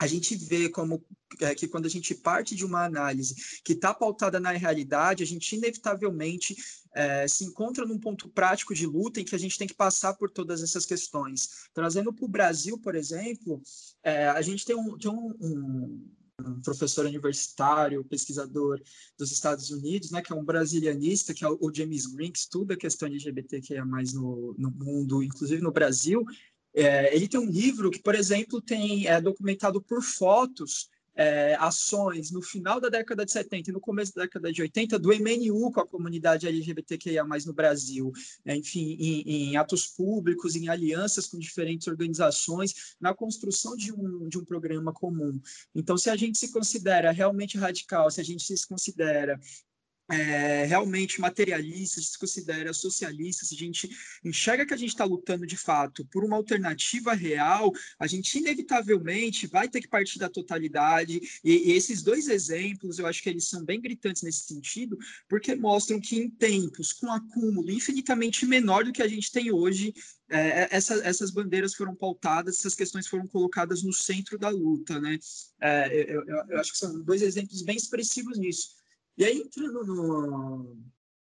a gente vê como é, que quando a gente parte de uma análise que está pautada na realidade, a gente inevitavelmente é, se encontra num ponto prático de luta em que a gente tem que passar por todas essas questões. Trazendo para o Brasil, por exemplo, é, a gente tem um, tem um, um um professor universitário, pesquisador dos Estados Unidos, né, que é um brasilianista, que é o James Green, que estuda a questão LGBTQIA+, no, no mundo, inclusive no Brasil. É, ele tem um livro que, por exemplo, tem é, documentado por fotos é, ações no final da década de 70 e no começo da década de 80 do MNU com a comunidade LGBTQIA+, no Brasil, né? enfim, em, em, atos públicos, em alianças com diferentes organizações, na construção de um, de um programa comum. Então, se a gente se considera realmente radical, se a gente se considera é, realmente materialista, se considera socialista, se a gente enxerga que a gente está lutando de fato por uma alternativa real, a gente inevitavelmente vai ter que partir da totalidade. E, e, esses dois exemplos, eu acho que eles são bem gritantes nesse sentido, porque mostram que em tempos com acúmulo infinitamente menor do que a gente tem hoje, é, essa, essas bandeiras foram pautadas, essas questões foram colocadas no centro da luta, né? É, eu, eu, eu acho que são dois exemplos bem expressivos nisso. E aí, entrando no,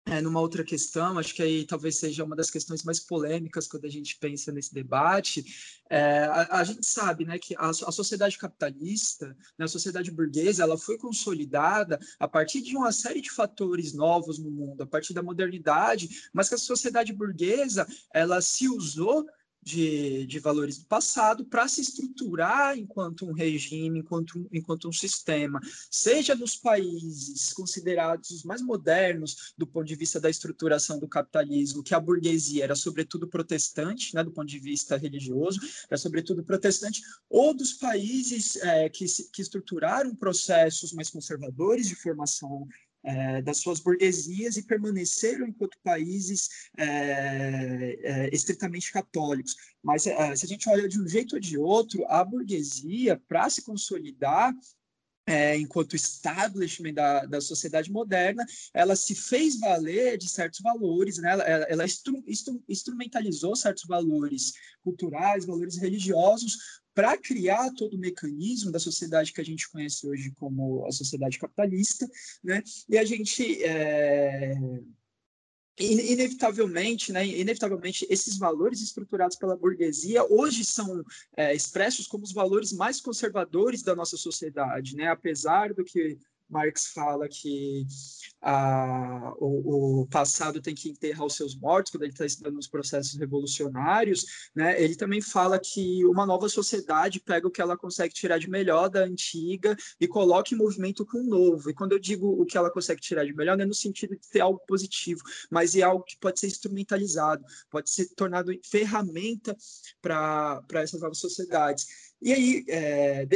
é, numa outra questão, acho que aí talvez seja uma das questões mais polêmicas quando a gente pensa nesse debate. É, a, a, gente sabe né, que a, a sociedade capitalista, né, a sociedade burguesa, ela foi consolidada a partir de uma série de fatores novos no mundo, a partir da modernidade, mas que a sociedade burguesa ela se usou de, de valores do passado para se estruturar enquanto um regime, enquanto, enquanto um sistema, seja nos países considerados os mais modernos do ponto de vista da estruturação do capitalismo, que a burguesia era sobretudo protestante, né, do ponto de vista religioso, era sobretudo protestante, ou dos países é, que, que estruturaram processos mais conservadores de formação é, das suas burguesias e permaneceram enquanto países é, estritamente católicos. Mas se a gente olha de um jeito ou de outro, a burguesia, para se consolidar, é, enquanto establishment da, da sociedade moderna, ela se fez valer de certos valores, né? ela, ela instru, instru, instrumentalizou certos valores culturais, valores religiosos, para criar todo o mecanismo da sociedade que a gente conhece hoje como a sociedade capitalista, né? E a gente é, inevitavelmente, né, inevitavelmente, esses valores estruturados pela burguesia hoje são é, expressos como os valores mais conservadores da nossa sociedade, né? Apesar do que Marx fala que a, o, o, passado tem que enterrar os seus mortos, quando ele está estudando os processos revolucionários, né, ele também fala que uma nova sociedade pega o que ela consegue tirar de melhor da antiga e coloca em movimento com o novo. E quando eu digo o que ela consegue tirar de melhor, não é no sentido de ter algo positivo, mas é algo que pode ser instrumentalizado, pode ser tornado ferramenta para essas novas sociedades. E aí, é,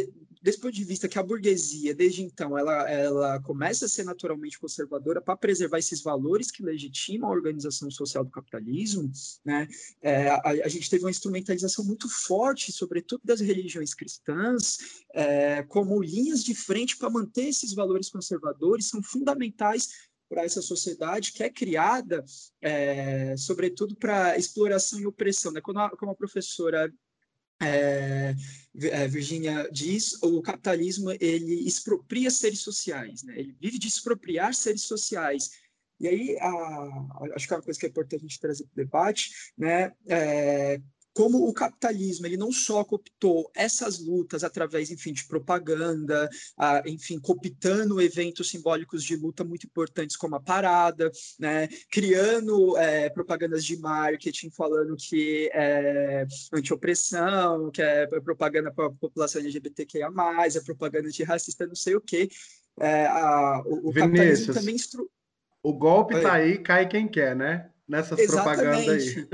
desse ponto de vista que a burguesia, desde então, ela, ela começa a ser naturalmente conservadora para preservar esses valores que legitimam a organização social do capitalismo, né? É, a, a, gente teve uma instrumentalização muito forte, sobretudo das religiões cristãs, é, como linhas de frente para manter esses valores conservadores, são fundamentais para essa sociedade que é criada, é, sobretudo para exploração e opressão. Né? Quando a, como a professora é, é, Virginia diz, o capitalismo ele expropria seres sociais, né? ele vive de expropriar seres sociais. E aí, a, acho que é uma coisa que é importante a gente trazer para o debate, né? É, como o capitalismo ele não só cooptou essas lutas através, enfim, de propaganda, a, enfim, cooptando eventos simbólicos de luta muito importantes como a parada, né, criando é, propagandas de marketing falando que é anti-opressão, que é propaganda para a população LGBTQIA+, é propaganda de racista, não sei o quê. É, a, o, o capitalismo também... Instru... O golpe está aí, cai quem quer, né? Nessas propagandas aí.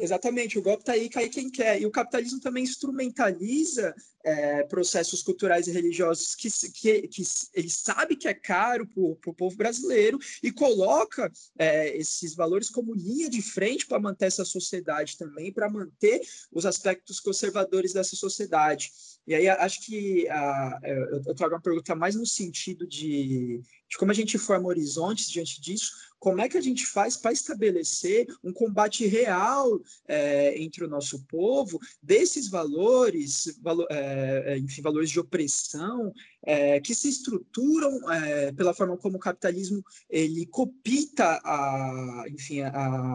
Exatamente, o golpe está aí, cai quem quer. E o capitalismo também instrumentaliza é, processos culturais e religiosos que, que, que ele sabe que é caro para o povo brasileiro e coloca é, esses valores como linha de frente para manter essa sociedade também, para manter os aspectos conservadores dessa sociedade. E aí acho que a, é, eu trago uma pergunta mais no sentido de, de como a gente forma horizontes diante disso, como é que a gente faz para estabelecer um combate real é, entre o nosso povo desses valores, valo, é, é enfim, valores de opressão é, que se estruturam é, pela forma como o capitalismo ele copita a, enfim, a,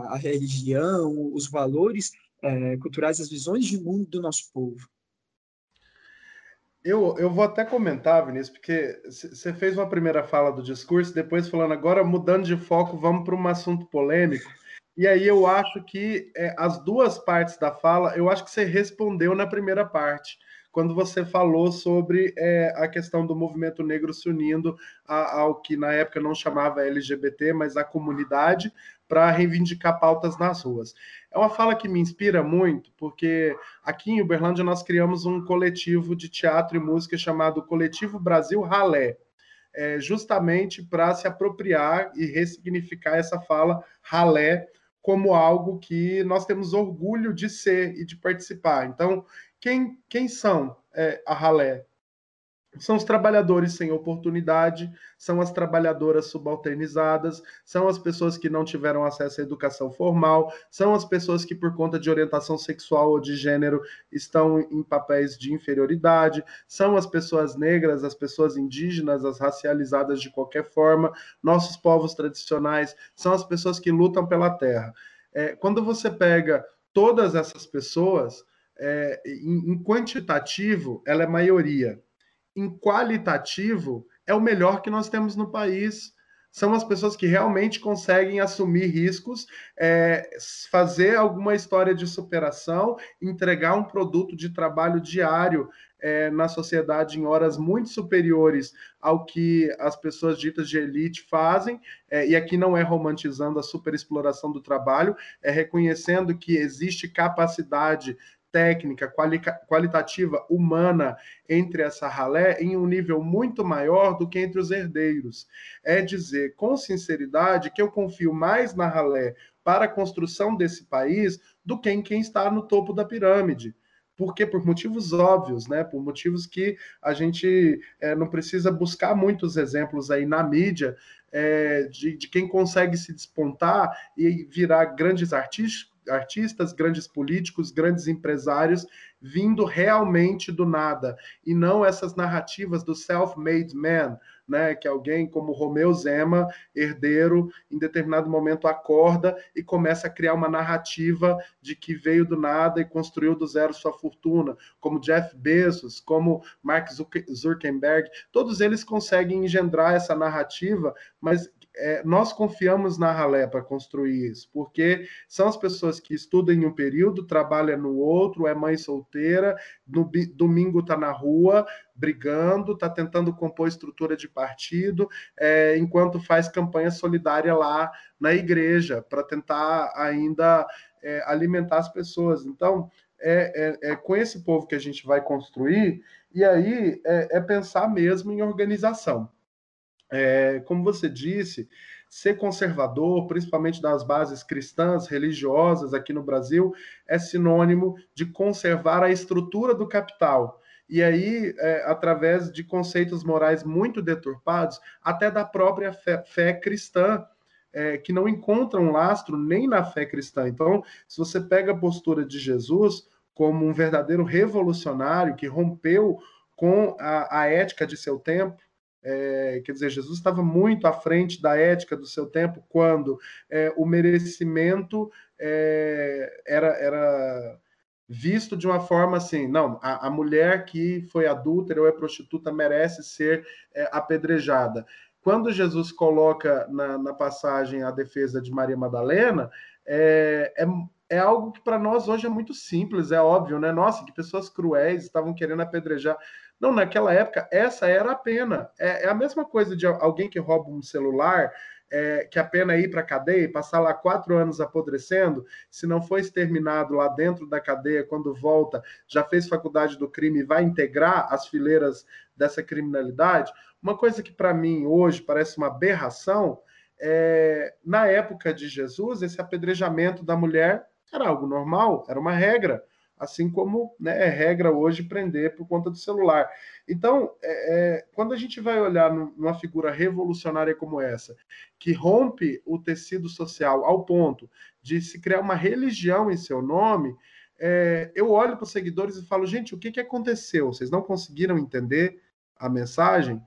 a religião, os valores culturais, as visões de mundo do nosso povo. Eu, eu vou até comentar, Vinícius, porque você fez uma primeira fala do discurso, depois falando agora, mudando de foco, vamos para um assunto polêmico. E aí eu acho que é, as duas partes da fala, eu acho que você respondeu na primeira parte, quando você falou sobre é, a questão do movimento negro se unindo a, ao que na época não chamava LGBT, mas a comunidade, para reivindicar pautas nas ruas. É uma fala que me inspira muito, porque aqui em Uberlândia nós criamos um coletivo de teatro e música chamado Coletivo Brasil Ralé, é, justamente para se apropriar e ressignificar essa fala ralé como algo que nós temos orgulho de ser e de participar. Então, quem, quem são é, a ralé? São os trabalhadores sem oportunidade, são as trabalhadoras subalternizadas, são as pessoas que não tiveram acesso à educação formal, são as pessoas que, por conta de orientação sexual ou de gênero, estão em papéis de inferioridade, são as pessoas negras, as pessoas indígenas, as racializadas de qualquer forma, nossos povos tradicionais, são as pessoas que lutam pela terra. É, quando você pega todas essas pessoas, é, em, em quantitativo, ela é maioria em qualitativo, é o melhor que nós temos no país. São as pessoas que realmente conseguem assumir riscos, é, fazer alguma história de superação, entregar um produto de trabalho diário é, na sociedade em horas muito superiores ao que as pessoas ditas de elite fazem, é, e aqui não é romantizando a superexploração do trabalho, é reconhecendo que existe capacidade técnica, quali qualitativa, humana entre essa ralé em um nível muito maior do que entre os herdeiros. É dizer com sinceridade que eu confio mais na ralé para a construção desse país do que em quem está no topo da pirâmide. Porque por motivos óbvios, né? Por motivos que a gente é, não precisa buscar muitos exemplos aí na mídia é, de, de quem consegue se despontar e virar grandes artistas artistas, grandes políticos, grandes empresários vindo realmente do nada. E não essas narrativas do self-made man, né, que alguém como Romeu Zema, herdeiro, em determinado momento acorda e começa a criar uma narrativa de que veio do nada e construiu do zero sua fortuna, como Jeff Bezos, como Mark Zuckerberg, todos eles conseguem engendrar essa narrativa, mas é, nós confiamos na Ralé para construir isso, porque são as pessoas que estudam em um período, trabalham no outro, é mãe solteira, no domingo está na rua brigando, está tentando compor estrutura de partido, é, enquanto faz campanha solidária lá na igreja, para tentar ainda é, alimentar as pessoas. Então, é, é, é, com esse povo que a gente vai construir, e aí é, é pensar mesmo em organização. É, como você disse, ser conservador, principalmente das bases cristãs, religiosas aqui no Brasil, é sinônimo de conservar a estrutura do capital. E aí, é, através de conceitos morais muito deturpados, até da própria fé, fé cristã, é, que não encontram lastro nem na fé cristã. Então, se você pega a postura de Jesus como um verdadeiro revolucionário que rompeu com a, a ética de seu tempo, é, quer dizer, Jesus estava muito à frente da ética do seu tempo quando é, o merecimento é, era, era visto de uma forma assim: não, a, a, mulher que foi adúltera ou é prostituta merece ser é, apedrejada. Quando Jesus coloca na, na, passagem a defesa de Maria Madalena, é, é, é algo que para nós hoje é muito simples, é óbvio, né? Nossa, que pessoas cruéis estavam querendo apedrejar. Não, naquela época, essa era a pena. É, é a mesma coisa de alguém que rouba um celular, é, que a pena é ir para a cadeia e passar lá quatro anos apodrecendo, se não foi exterminado lá dentro da cadeia, quando volta, já fez faculdade do crime e vai integrar as fileiras dessa criminalidade. Uma coisa que para mim hoje parece uma aberração, é, na época de Jesus, esse apedrejamento da mulher era algo normal, era uma regra assim como né, é regra hoje prender por conta do celular. Então, é, é, quando a gente vai olhar numa figura revolucionária como essa, que rompe o tecido social ao ponto de se criar uma religião em seu nome, é, eu olho para os seguidores e falo, gente, o que, que aconteceu? Vocês não conseguiram entender a mensagem?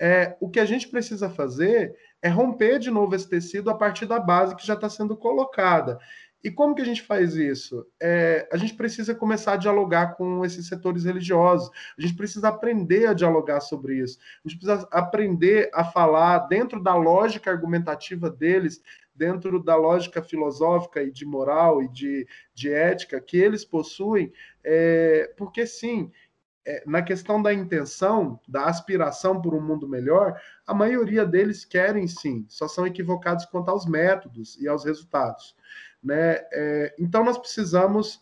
É, o que a gente precisa fazer é romper de novo esse tecido a partir da base que já está sendo colocada. E como que a gente faz isso? É, a gente precisa começar a dialogar com esses setores religiosos. A gente precisa aprender a dialogar sobre isso. A gente precisa aprender a falar dentro da lógica argumentativa deles, dentro da lógica filosófica e de moral e de, de ética que eles possuem, é, porque sim, é, na questão da intenção, da aspiração por um mundo melhor, a maioria deles querem sim, só são equivocados quanto aos métodos e aos resultados. Né? É, então, nós precisamos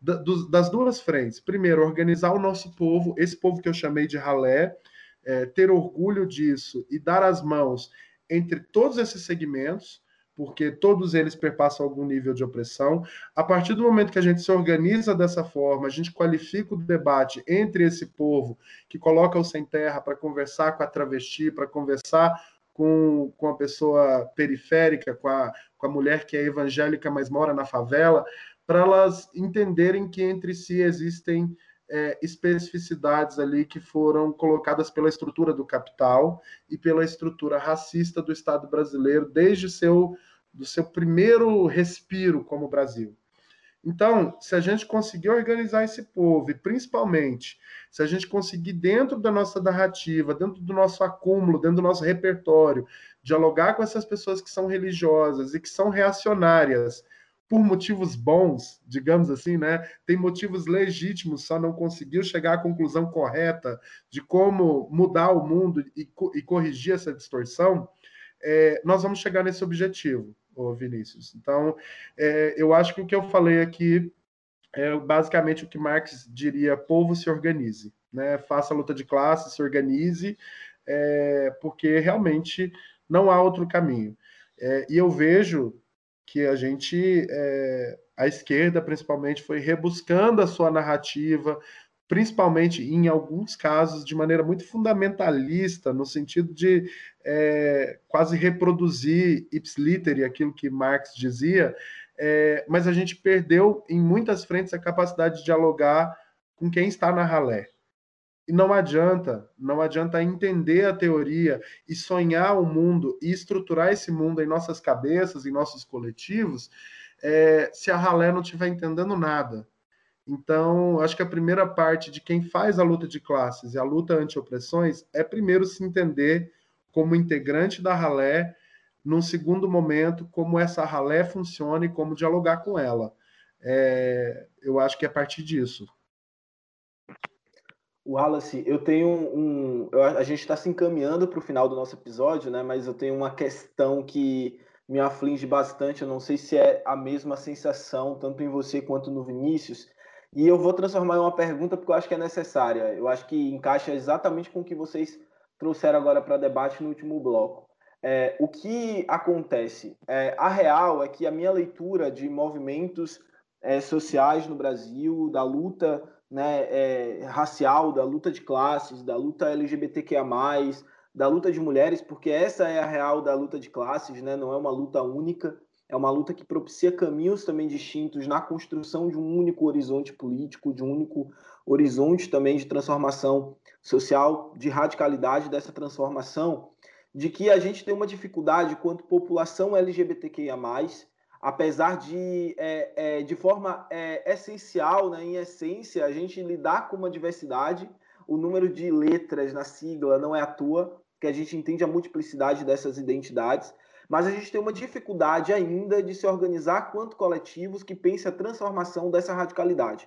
da, do, das duas frentes. Primeiro, organizar o nosso povo, esse povo que eu chamei de ralé, é, ter orgulho disso e dar as mãos entre todos esses segmentos, porque todos eles perpassam algum nível de opressão. A partir do momento que a gente se organiza dessa forma, a gente qualifica o debate entre esse povo que coloca o sem terra para conversar com a travesti, para conversar com, com a pessoa periférica, com a, com a mulher que é evangélica, mas mora na favela, para elas entenderem que entre si existem é, especificidades ali que foram colocadas pela estrutura do capital e pela estrutura racista do Estado brasileiro desde seu do seu primeiro respiro como Brasil. Então, se a gente conseguir organizar esse povo, e principalmente se a gente conseguir, dentro da nossa narrativa, dentro do nosso acúmulo, dentro do nosso repertório, dialogar com essas pessoas que são religiosas e que são reacionárias, por motivos bons, digamos assim, né? Tem motivos legítimos, só não conseguiu chegar à conclusão correta de como mudar o mundo e, e corrigir essa distorção, é, nós vamos chegar nesse objetivo, ô Vinícius. Então, é, eu acho que o que eu falei aqui é basicamente o que Marx diria: povo se organize, né? Faça a luta de classe, se organize, é, porque realmente não há outro caminho. É, e eu vejo que a gente, é, a esquerda principalmente, foi rebuscando a sua narrativa, principalmente em alguns casos de maneira muito fundamentalista, no sentido de é, quase reproduzir ipsiliter aquilo que Marx dizia, é, mas a gente perdeu em muitas frentes a capacidade de dialogar com quem está na ralé. E não adianta, não adianta entender a teoria e sonhar o mundo e estruturar esse mundo em nossas cabeças, em nossos coletivos, é, se a ralé não estiver entendendo nada. Então, acho que a primeira parte de quem faz a luta de classes e a luta anti-opressões é primeiro se entender como integrante da ralé, num segundo momento, como essa ralé funciona e como dialogar com ela. É, eu acho que é a partir disso. Wallace, eu tenho um. Eu, a gente está se encaminhando para o final do nosso episódio, né? Mas eu tenho uma questão que me aflige bastante. Eu não sei se é a mesma sensação, tanto em você quanto no Vinícius. E eu vou transformar em uma pergunta porque eu acho que é necessária. Eu acho que encaixa exatamente com o que vocês trouxeram agora para debate no último bloco. É, o que acontece? É, a real é que a minha leitura de movimentos é, sociais no Brasil, da luta né, é, racial, da luta de classes, da luta LGBTQIA+, da luta de mulheres, porque essa é a real da luta de classes, né, não é uma luta única, é uma luta que propicia caminhos também distintos na construção de um único horizonte político, de um único horizonte também de transformação social, de radicalidade dessa transformação, de que a gente tem uma dificuldade quanto população LGBTQIA+, apesar de, é, é, de forma é, essencial, né, em essência, a gente lidar com uma diversidade, o número de letras na sigla não é à toa, que a gente entende a multiplicidade dessas identidades, mas a gente tem uma dificuldade ainda de se organizar quanto coletivos que pensem a transformação dessa radicalidade.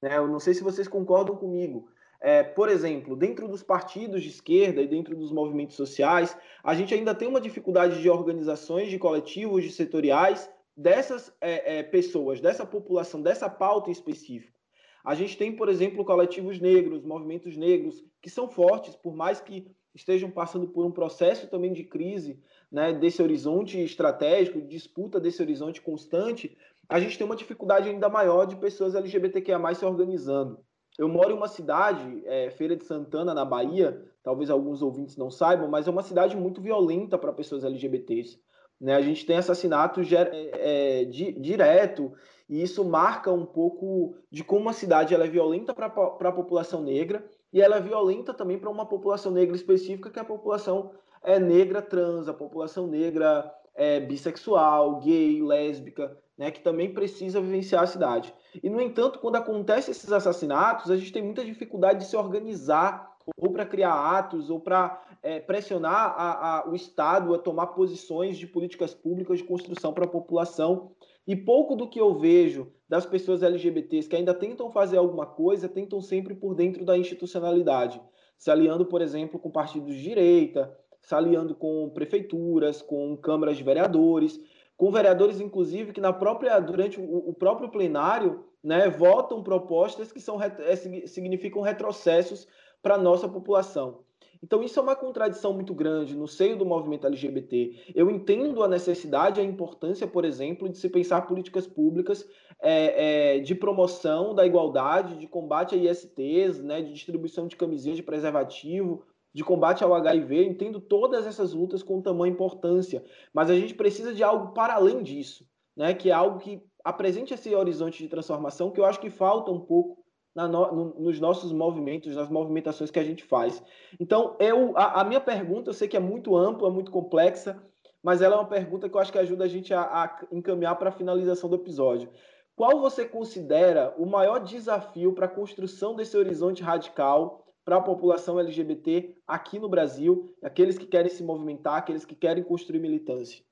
Né? Eu não sei se vocês concordam comigo. É, por exemplo, dentro dos partidos de esquerda e dentro dos movimentos sociais, a gente ainda tem uma dificuldade de organizações, de coletivos, de setoriais, dessas é, é, pessoas, dessa população, dessa pauta em específico. A gente tem, por exemplo, coletivos negros, movimentos negros, que são fortes, por mais que estejam passando por um processo também de crise, né, desse horizonte estratégico, disputa desse horizonte constante, a gente tem uma dificuldade ainda maior de pessoas LGBTQIA+, se organizando. Eu moro em uma cidade, é, Feira de Santana, na Bahia, talvez alguns ouvintes não saibam, mas é uma cidade muito violenta para pessoas LGBTs. Né? A gente tem assassinato é, é, di, direto, e isso marca um pouco de como a cidade ela é violenta para a população negra, e ela é violenta também para uma população negra específica, que é a população é, negra trans, a população negra é, bissexual, gay, lésbica, né, que também precisa vivenciar a cidade. E, no entanto, quando acontecem esses assassinatos, a gente tem muita dificuldade de se organizar ou para criar atos, ou para é, pressionar a, a, o Estado a tomar posições de políticas públicas de construção para a população. E pouco do que eu vejo das pessoas LGBTs que ainda tentam fazer alguma coisa, tentam sempre por dentro da institucionalidade, se aliando, por exemplo, com partidos de direita, se aliando com prefeituras, com câmaras de vereadores, com vereadores, inclusive, que na própria, durante o, o próprio plenário né, votam propostas que são, é, significam retrocessos para a nossa população. Então, isso é uma contradição muito grande no seio do movimento LGBT. Eu entendo a necessidade a importância, por exemplo, de se pensar políticas públicas é, é, de promoção da igualdade, de combate a ISTs, né, de distribuição de camisinhas de preservativo, de combate ao HIV. Entendo todas essas lutas com tamanha importância, mas a gente precisa de algo para além disso, né, que é algo que apresente esse horizonte de transformação que eu acho que falta um pouco na, no, nos nossos movimentos, nas movimentações que a gente faz. Então, eu, a, a, minha pergunta, eu sei que é muito ampla, muito complexa, mas ela é uma pergunta que eu acho que ajuda a gente a, a encaminhar para a finalização do episódio. Qual você considera o maior desafio para a construção desse horizonte radical para a população LGBT aqui no Brasil, aqueles que querem se movimentar, aqueles que querem construir militância?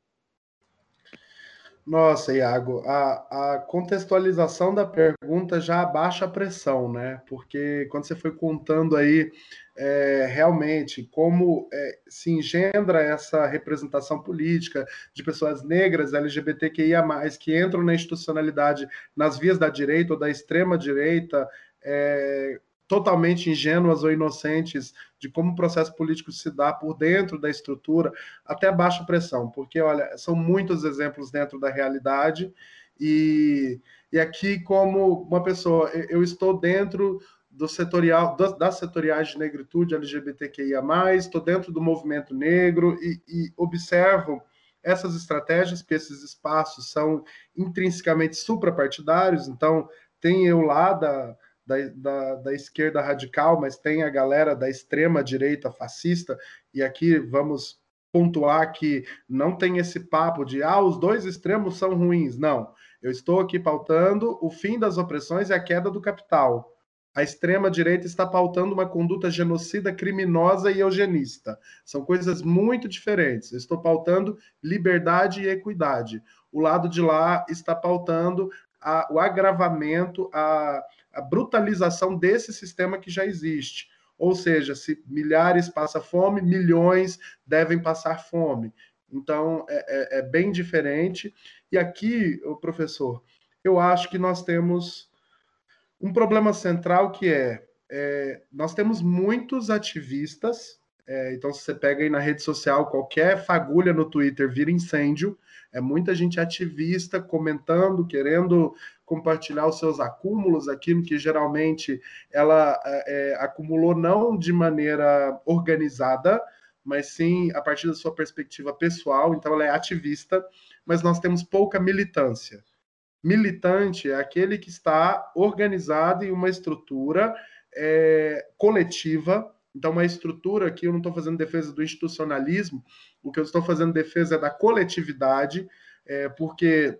Nossa, Iago, a, a contextualização da pergunta já abaixa a pressão, né? Porque quando você foi contando aí é, realmente como é, se engendra essa representação política de pessoas negras, LGBTQIA, que entram na institucionalidade nas vias da direita ou da extrema direita, é, totalmente ingênuas ou inocentes de como o processo político se dá por dentro da estrutura, até baixa pressão, porque, olha, são muitos exemplos dentro da realidade, e, e aqui, como uma pessoa, eu estou dentro do setorial, das setoriais de negritude LGBTQIA+, estou dentro do movimento negro e, e observo essas estratégias, que esses espaços são intrinsecamente suprapartidários, então tem eu lá da da, da, da, esquerda radical, mas tem a galera da extrema direita fascista, e aqui vamos pontuar que não tem esse papo de ah, os dois extremos são ruins. Não. Eu estou aqui pautando o fim das opressões e a queda do capital. A extrema direita está pautando uma conduta genocida, criminosa e eugenista. São coisas muito diferentes. Eu estou pautando liberdade e equidade. O lado de lá está pautando a, o agravamento, a, a brutalização desse sistema que já existe. Ou seja, se milhares passam fome, milhões devem passar fome. Então, é, é, é bem diferente. E aqui, professor, eu acho que nós temos um problema central que é, é nós temos muitos ativistas. É, então, se você pega aí na rede social, qualquer fagulha no Twitter vira incêndio. É muita gente ativista comentando, querendo compartilhar os seus acúmulos, aquilo que geralmente ela é, é, acumulou não de maneira organizada, mas sim a partir da sua perspectiva pessoal. Então, ela é ativista, mas nós temos pouca militância. Militante é aquele que está organizado em uma estrutura é, coletiva. Então, uma estrutura aqui, eu não estou fazendo defesa do institucionalismo, o que eu estou fazendo defesa é da coletividade, é, porque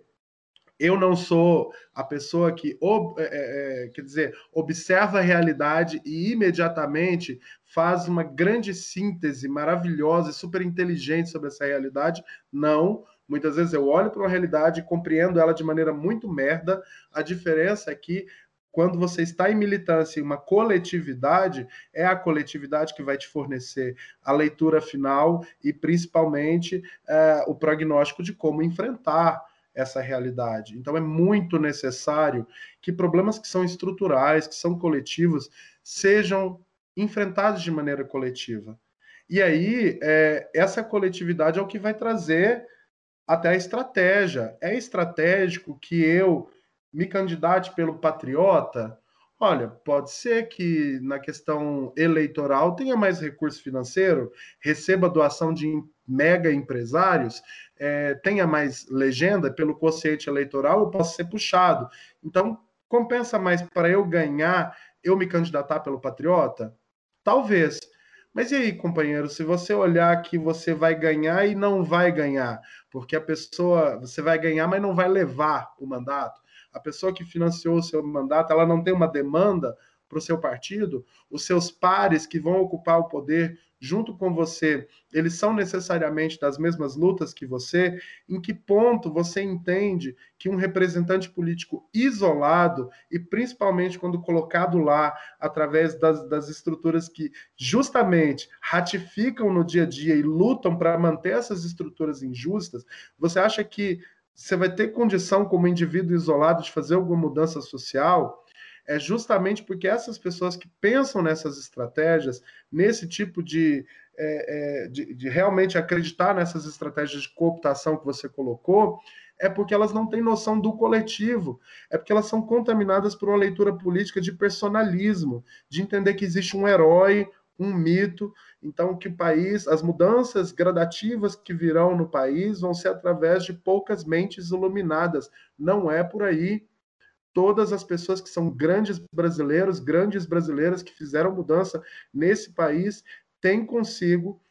eu não sou a pessoa que, é, é, é, quer dizer, observa a realidade e imediatamente faz uma grande síntese maravilhosa e super inteligente sobre essa realidade. Não. Muitas vezes eu olho para uma realidade e compreendo ela de maneira muito merda. A diferença é que quando você está em militância em uma coletividade, é a coletividade que vai te fornecer a leitura final e, principalmente, é, o prognóstico de como enfrentar essa realidade. Então é muito necessário que problemas que são estruturais, que são coletivos, sejam enfrentados de maneira coletiva. E aí, é, essa coletividade é o que vai trazer até a estratégia. É estratégico que eu me candidate pelo patriota? Olha, pode ser que na questão eleitoral tenha mais recurso financeiro, receba doação de mega empresários, é, tenha mais legenda pelo quociente eleitoral, eu posso ser puxado. Então, compensa mais para eu ganhar, eu me candidatar pelo Patriota? Talvez. Mas e aí, companheiro, se você olhar que você vai ganhar e não vai ganhar, porque a pessoa, você vai ganhar, mas não vai levar o mandato. A pessoa que financiou o seu mandato, ela não tem uma demanda para o seu partido, os seus pares que vão ocupar o poder junto com você, eles são necessariamente das mesmas lutas que você? Em que ponto você entende que um representante político isolado, e principalmente quando colocado lá através das, das estruturas que justamente ratificam no dia a dia e lutam para manter essas estruturas injustas, você acha que você vai ter condição como indivíduo isolado de fazer alguma mudança social? é justamente porque essas pessoas que pensam nessas estratégias, nesse tipo de, é, é, de, de realmente acreditar nessas estratégias de cooptação que você colocou, é porque elas não têm noção do coletivo, é porque elas são contaminadas por uma leitura política de personalismo, de entender que existe um herói, um mito, então que o país, as mudanças gradativas que virão no país vão ser através de poucas mentes iluminadas. Não é por aí. Todas as pessoas que são grandes brasileiros, grandes brasileiras que fizeram mudança nesse país têm consigo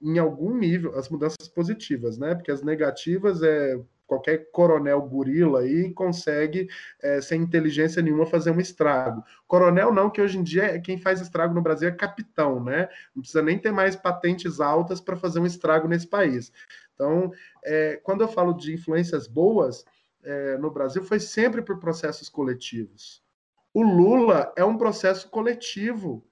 em algum nível as mudanças positivas, né? Porque as negativas é qualquer coronel gorila aí consegue, é, sem inteligência nenhuma, fazer um estrago. Coronel não, que hoje em dia é quem faz estrago no Brasil é capitão, né? Não precisa nem ter mais patentes altas para fazer um estrago nesse país. Então, é, quando eu falo de influências boas é, no Brasil, foi sempre por processos coletivos. O Lula é um processo coletivo.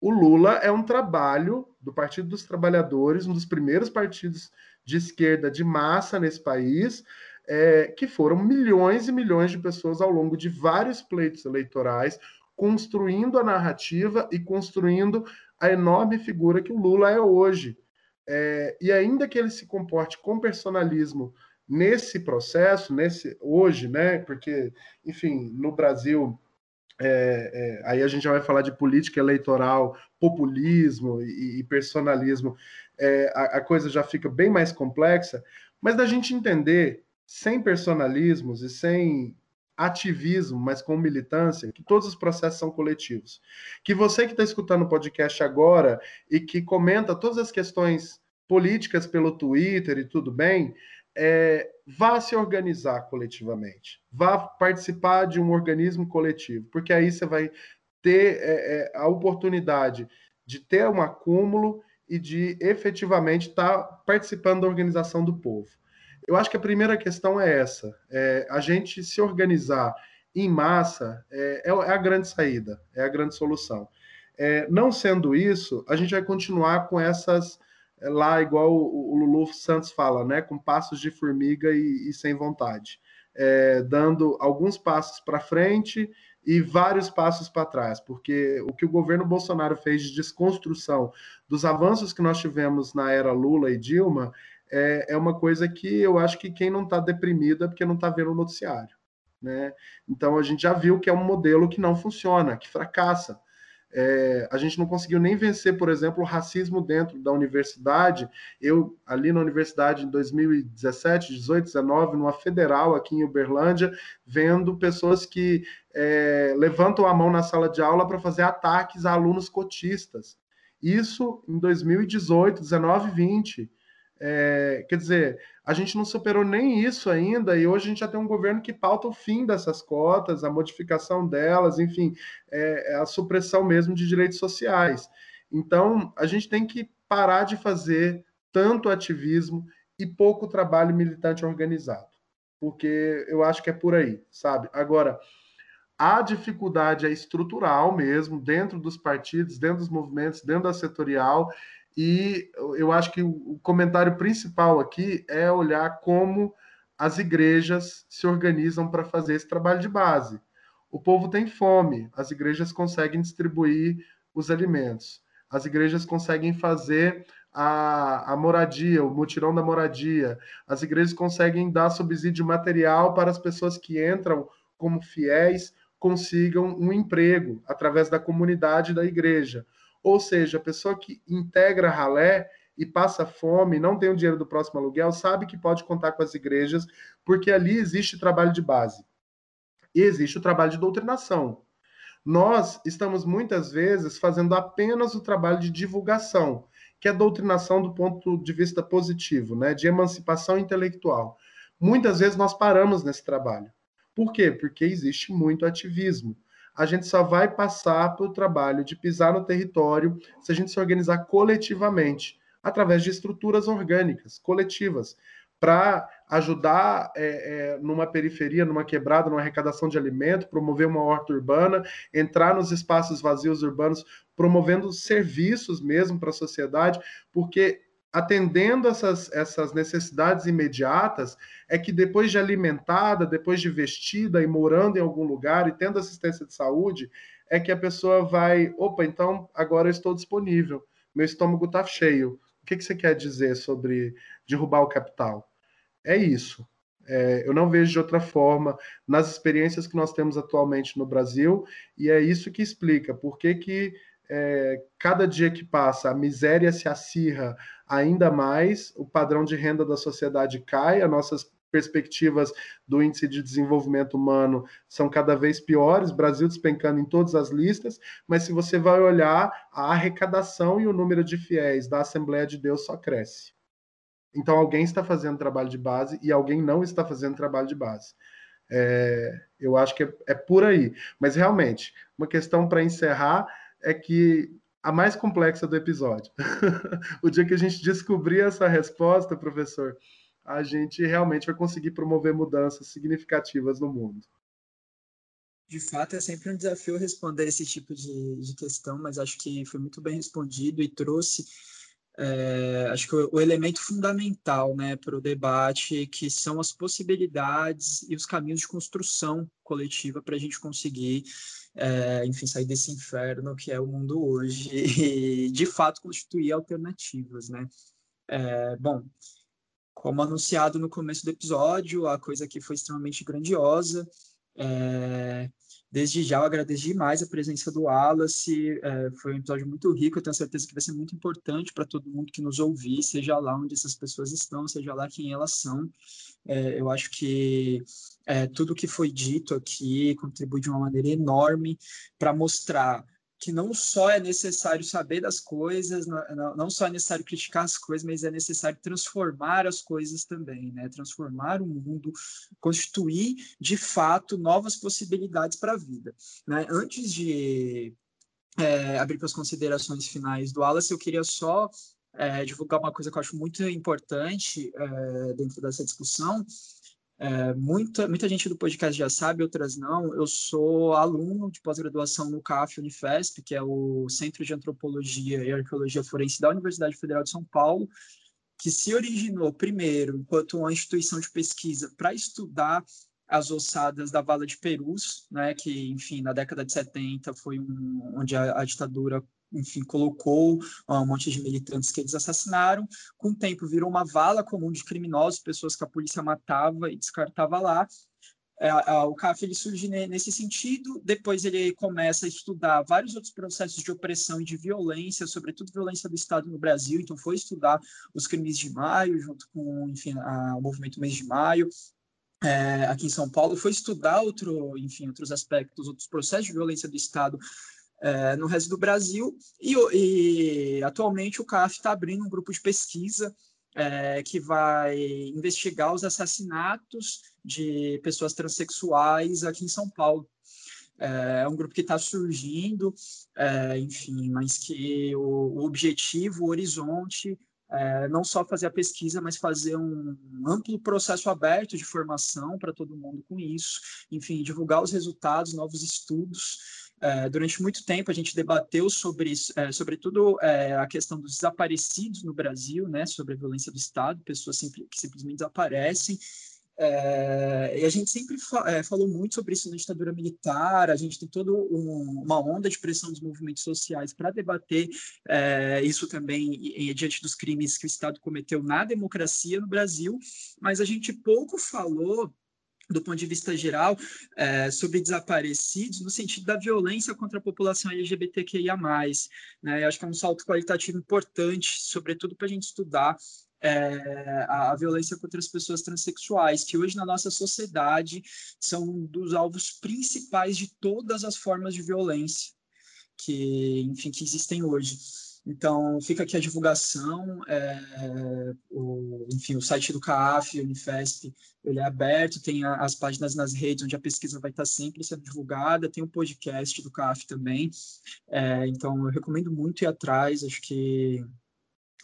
O Lula é um trabalho do Partido dos Trabalhadores, um dos primeiros partidos de esquerda de massa nesse país, é, que foram milhões e milhões de pessoas ao longo de vários pleitos eleitorais, construindo a narrativa e construindo a enorme figura que o Lula é hoje. É, e ainda que ele se comporte com personalismo nesse processo, nesse hoje, né? Porque, enfim, no Brasil é, é, aí a gente já vai falar de política eleitoral, populismo e, e personalismo é, a, a coisa já fica bem mais complexa, mas da gente entender, sem personalismos e sem ativismo, mas com militância, que todos os processos são coletivos. Que você que está escutando o podcast agora e que comenta todas as questões políticas pelo Twitter e tudo bem, é, vá se organizar coletivamente, vá participar de um organismo coletivo, porque aí você vai ter é, é, a oportunidade de ter um acúmulo e de efetivamente estar tá participando da organização do povo. Eu acho que a primeira questão é essa: é a gente se organizar em massa é, é, é a grande saída, é a grande solução. É, não sendo isso, a gente vai continuar com essas é, lá, igual o, o Lulu Santos fala, né, com passos de formiga e, e sem vontade, é, dando alguns passos para frente e vários passos para trás, porque o que o governo Bolsonaro fez de desconstrução dos avanços que nós tivemos na era Lula e Dilma é, é uma coisa que eu acho que quem não está deprimido é porque não está vendo o noticiário. Né? Então a gente já viu que é um modelo que não funciona, que fracassa. É, a gente não conseguiu nem vencer, por exemplo, o racismo dentro da universidade. Eu, ali na universidade em 2017, 18, 19, numa federal aqui em Uberlândia, vendo pessoas que é, levantam a mão na sala de aula para fazer ataques a alunos cotistas. Isso em 2018, 19, 20. É, quer dizer, a gente não superou nem isso ainda, e hoje a gente já tem um governo que pauta o fim dessas cotas, a modificação delas, enfim, é, é a supressão mesmo de direitos sociais. Então, a gente tem que parar de fazer tanto ativismo e pouco trabalho militante organizado, porque eu acho que é por aí, sabe? Agora, a dificuldade é estrutural mesmo, dentro dos partidos, dentro dos movimentos, dentro da setorial, e eu acho que o comentário principal aqui é olhar como as igrejas se organizam para fazer esse trabalho de base. O povo tem fome, as igrejas conseguem distribuir os alimentos, as igrejas conseguem fazer a, a moradia, o mutirão da moradia, as igrejas conseguem dar subsídio material para as pessoas que entram como fiéis consigam um emprego através da comunidade da igreja. Ou seja, a pessoa que integra ralé e passa fome, não tem o dinheiro do próximo aluguel, sabe que pode contar com as igrejas, porque ali existe trabalho de base. E existe o trabalho de doutrinação. Nós estamos muitas vezes fazendo apenas o trabalho de divulgação, que é doutrinação do ponto de vista positivo, né, de emancipação intelectual. Muitas vezes nós paramos nesse trabalho. Por quê? Porque existe muito ativismo a gente só vai passar para o trabalho de pisar no território se a gente se organizar coletivamente, através de estruturas orgânicas, coletivas, para ajudar é, é, numa periferia, numa quebrada, numa arrecadação de alimento, promover uma horta urbana, entrar nos espaços vazios urbanos, promovendo serviços mesmo para a sociedade, porque atendendo essas, essas necessidades imediatas, é que depois de alimentada, depois de vestida e morando em algum lugar e tendo assistência de saúde, é que a pessoa vai, opa, então agora eu estou disponível, meu estômago está cheio. O que, que você quer dizer sobre derrubar o capital? É isso. É, eu não vejo de outra forma nas experiências que nós temos atualmente no Brasil, e é isso que explica por que, que é, cada dia que passa a miséria se acirra ainda mais, o padrão de renda da sociedade cai, as nossas perspectivas do índice de desenvolvimento humano são cada vez piores, Brasil despencando em todas as listas, mas se você vai olhar, a arrecadação e o número de fiéis da Assembleia de Deus só cresce. Então alguém está fazendo trabalho de base e alguém não está fazendo trabalho de base. É, eu acho que é, é por aí. Mas realmente, uma questão para encerrar é que a mais complexa do episódio. o dia que a gente descobrir essa resposta, professor, a gente realmente vai conseguir promover mudanças significativas no mundo. De fato, é sempre um desafio responder esse tipo de, de questão, mas acho que foi muito bem respondido e trouxe é, acho que o, o, elemento fundamental né, para o debate, que são as possibilidades e os caminhos de construção coletiva para a gente conseguir, é, enfim, sair desse inferno que é o mundo hoje e, de fato, constituir alternativas. Né? É, bom, como anunciado no começo do episódio, a coisa aqui foi extremamente grandiosa. Desde já eu agradeço demais a presença do Wallace, é, foi um episódio muito rico, eu tenho certeza que vai ser muito importante para todo mundo que nos ouvir, seja lá onde essas pessoas estão, seja lá quem elas são. É, eu acho que é, tudo que foi dito aqui contribui de uma maneira enorme para mostrar que não só é necessário saber das coisas, não, não, só é necessário criticar as coisas, mas é necessário transformar as coisas também, né? Transformar o mundo, constituir de fato novas possibilidades para a vida. Né? Antes de é, abrir para as considerações finais do Wallace, eu queria só é, divulgar uma coisa que eu acho muito importante é, dentro dessa discussão, é, muita, muita gente do podcast já sabe, outras não. Eu sou aluno de pós-graduação no CAF Unifesp, que é o Centro de Antropologia e Arqueologia Forense da Universidade Federal de São Paulo, que se originou primeiro enquanto uma instituição de pesquisa para estudar as ossadas da Vala de Perus, né, que, enfim, na década de 70 foi um, onde a, a ditadura enfim, colocou um monte de militantes que eles assassinaram. Com o tempo, virou uma vala comum de criminosos, pessoas que a polícia matava e descartava lá. É, o CAF ele surge nesse sentido, depois ele começa a estudar vários outros processos de opressão e de violência, sobretudo violência do Estado no Brasil, então foi estudar os crimes de maio, junto com enfim, a, o movimento Mês de Maio, é, aqui em São Paulo, foi estudar outro, enfim, outros aspectos, outros processos de violência do Estado é, no resto do Brasil. E, e atualmente o CAF está abrindo um grupo de pesquisa é, que vai investigar os assassinatos de pessoas transexuais aqui em São Paulo. É, é um grupo que está surgindo, é, enfim, mas que o, o objetivo, o horizonte é, não só fazer a pesquisa, mas fazer um amplo processo aberto de formação para todo mundo com isso, enfim, divulgar os resultados, novos estudos, é, durante muito tempo a gente debateu sobre, é, sobretudo, é, a questão dos desaparecidos no Brasil, né, sobre a violência do Estado, pessoas que simplesmente desaparecem. É, e a gente sempre fa é, falou muito sobre isso na ditadura militar, a gente tem toda um, uma onda de pressão dos movimentos sociais para debater é, isso também em, diante dos crimes que o Estado cometeu na democracia no Brasil, mas a gente pouco falou do ponto de vista geral, é, sobre desaparecidos, no sentido da violência contra a população LGBTQIA+. Né? Eu acho que é um salto qualitativo importante, sobretudo para a gente estudar é, a, a, violência contra as pessoas transexuais, que hoje na nossa sociedade são um dos alvos principais de todas as formas de violência que, enfim, que existem hoje. Então, fica aqui a divulgação, é, o, enfim, o site do CAF, Unifesp, ele é aberto, tem a, as páginas nas redes onde a pesquisa vai estar sempre sendo divulgada, tem o podcast do CAF também, é, então eu recomendo muito ir atrás, acho que,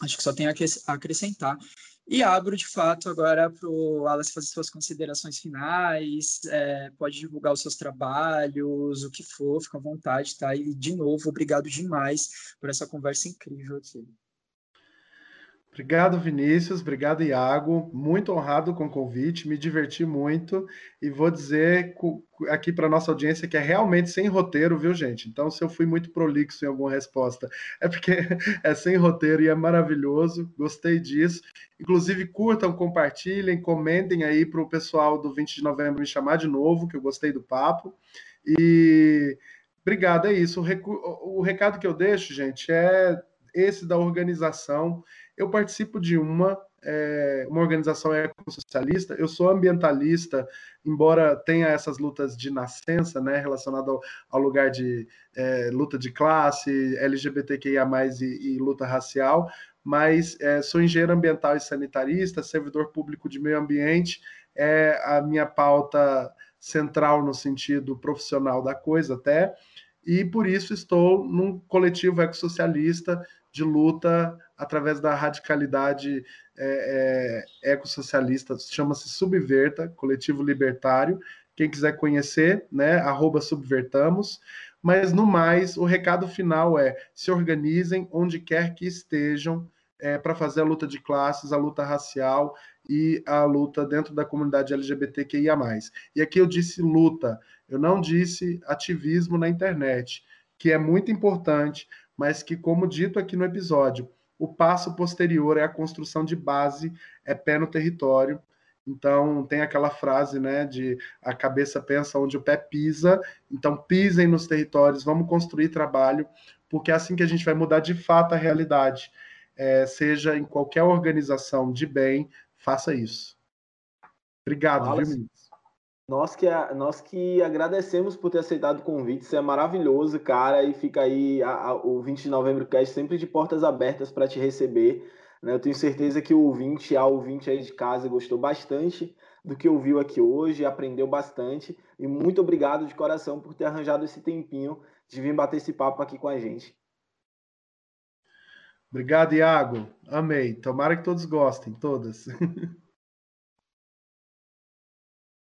acho que só tem a acrescentar. E abro, de fato, agora para o Wallace fazer suas considerações finais, é, pode divulgar os seus trabalhos, o que for, fica à vontade, tá? E, de novo, obrigado demais por essa conversa incrível aqui. Obrigado, Vinícius. Obrigado, Iago. Muito honrado com o convite, me diverti muito e vou dizer aqui para nossa audiência que é realmente sem roteiro, viu, gente? Então, se eu fui muito prolixo em alguma resposta, é porque é sem roteiro e é maravilhoso. Gostei disso. Inclusive, curtam, compartilhem, comentem aí para o pessoal do 20 de novembro me chamar de novo, que eu gostei do papo. E obrigado, é isso. O, recado que eu deixo, gente, é esse da organização eu participo de uma, é, uma organização ecossocialista, eu sou ambientalista, embora tenha essas lutas de nascença, né, relacionado ao, ao lugar de é, luta de classe, LGBTQIA+, e, e luta racial, mas é, sou engenheiro ambiental e sanitarista, servidor público de meio ambiente, é a minha pauta central no sentido profissional da coisa até, e por isso estou num coletivo ecossocialista de luta através da radicalidade é, é, ecossocialista, chama-se Subverta, Coletivo Libertário. Quem quiser conhecer, né, arroba Subvertamos. Mas, no mais, o recado final é se organizem onde quer que estejam é, para fazer a luta de classes, a luta racial e a luta dentro da comunidade LGBTQIA+. E aqui eu disse luta, eu não disse ativismo na internet, que é muito importante, mas que, como dito aqui no episódio, o passo posterior é a construção de base, é pé no território. Então, tem aquela frase, né, de a cabeça pensa onde o pé pisa. Então, pisem nos territórios, vamos construir trabalho, porque é assim que a gente vai mudar de fato a realidade. É, seja em qualquer organização de bem, faça isso. Obrigado, Fala, viu, nós que, nós que agradecemos por ter aceitado o convite, isso é maravilhoso, cara, e fica aí a, a, o 20 de novembro cast sempre de portas abertas para te receber. Né? Eu tenho certeza que o ouvinte, a ouvinte aí de casa gostou bastante do que ouviu aqui hoje, aprendeu bastante, e muito obrigado de coração por ter arranjado esse tempinho de vir bater esse papo aqui com a gente. Obrigado, Iago. Amei. Tomara que todos gostem, todas.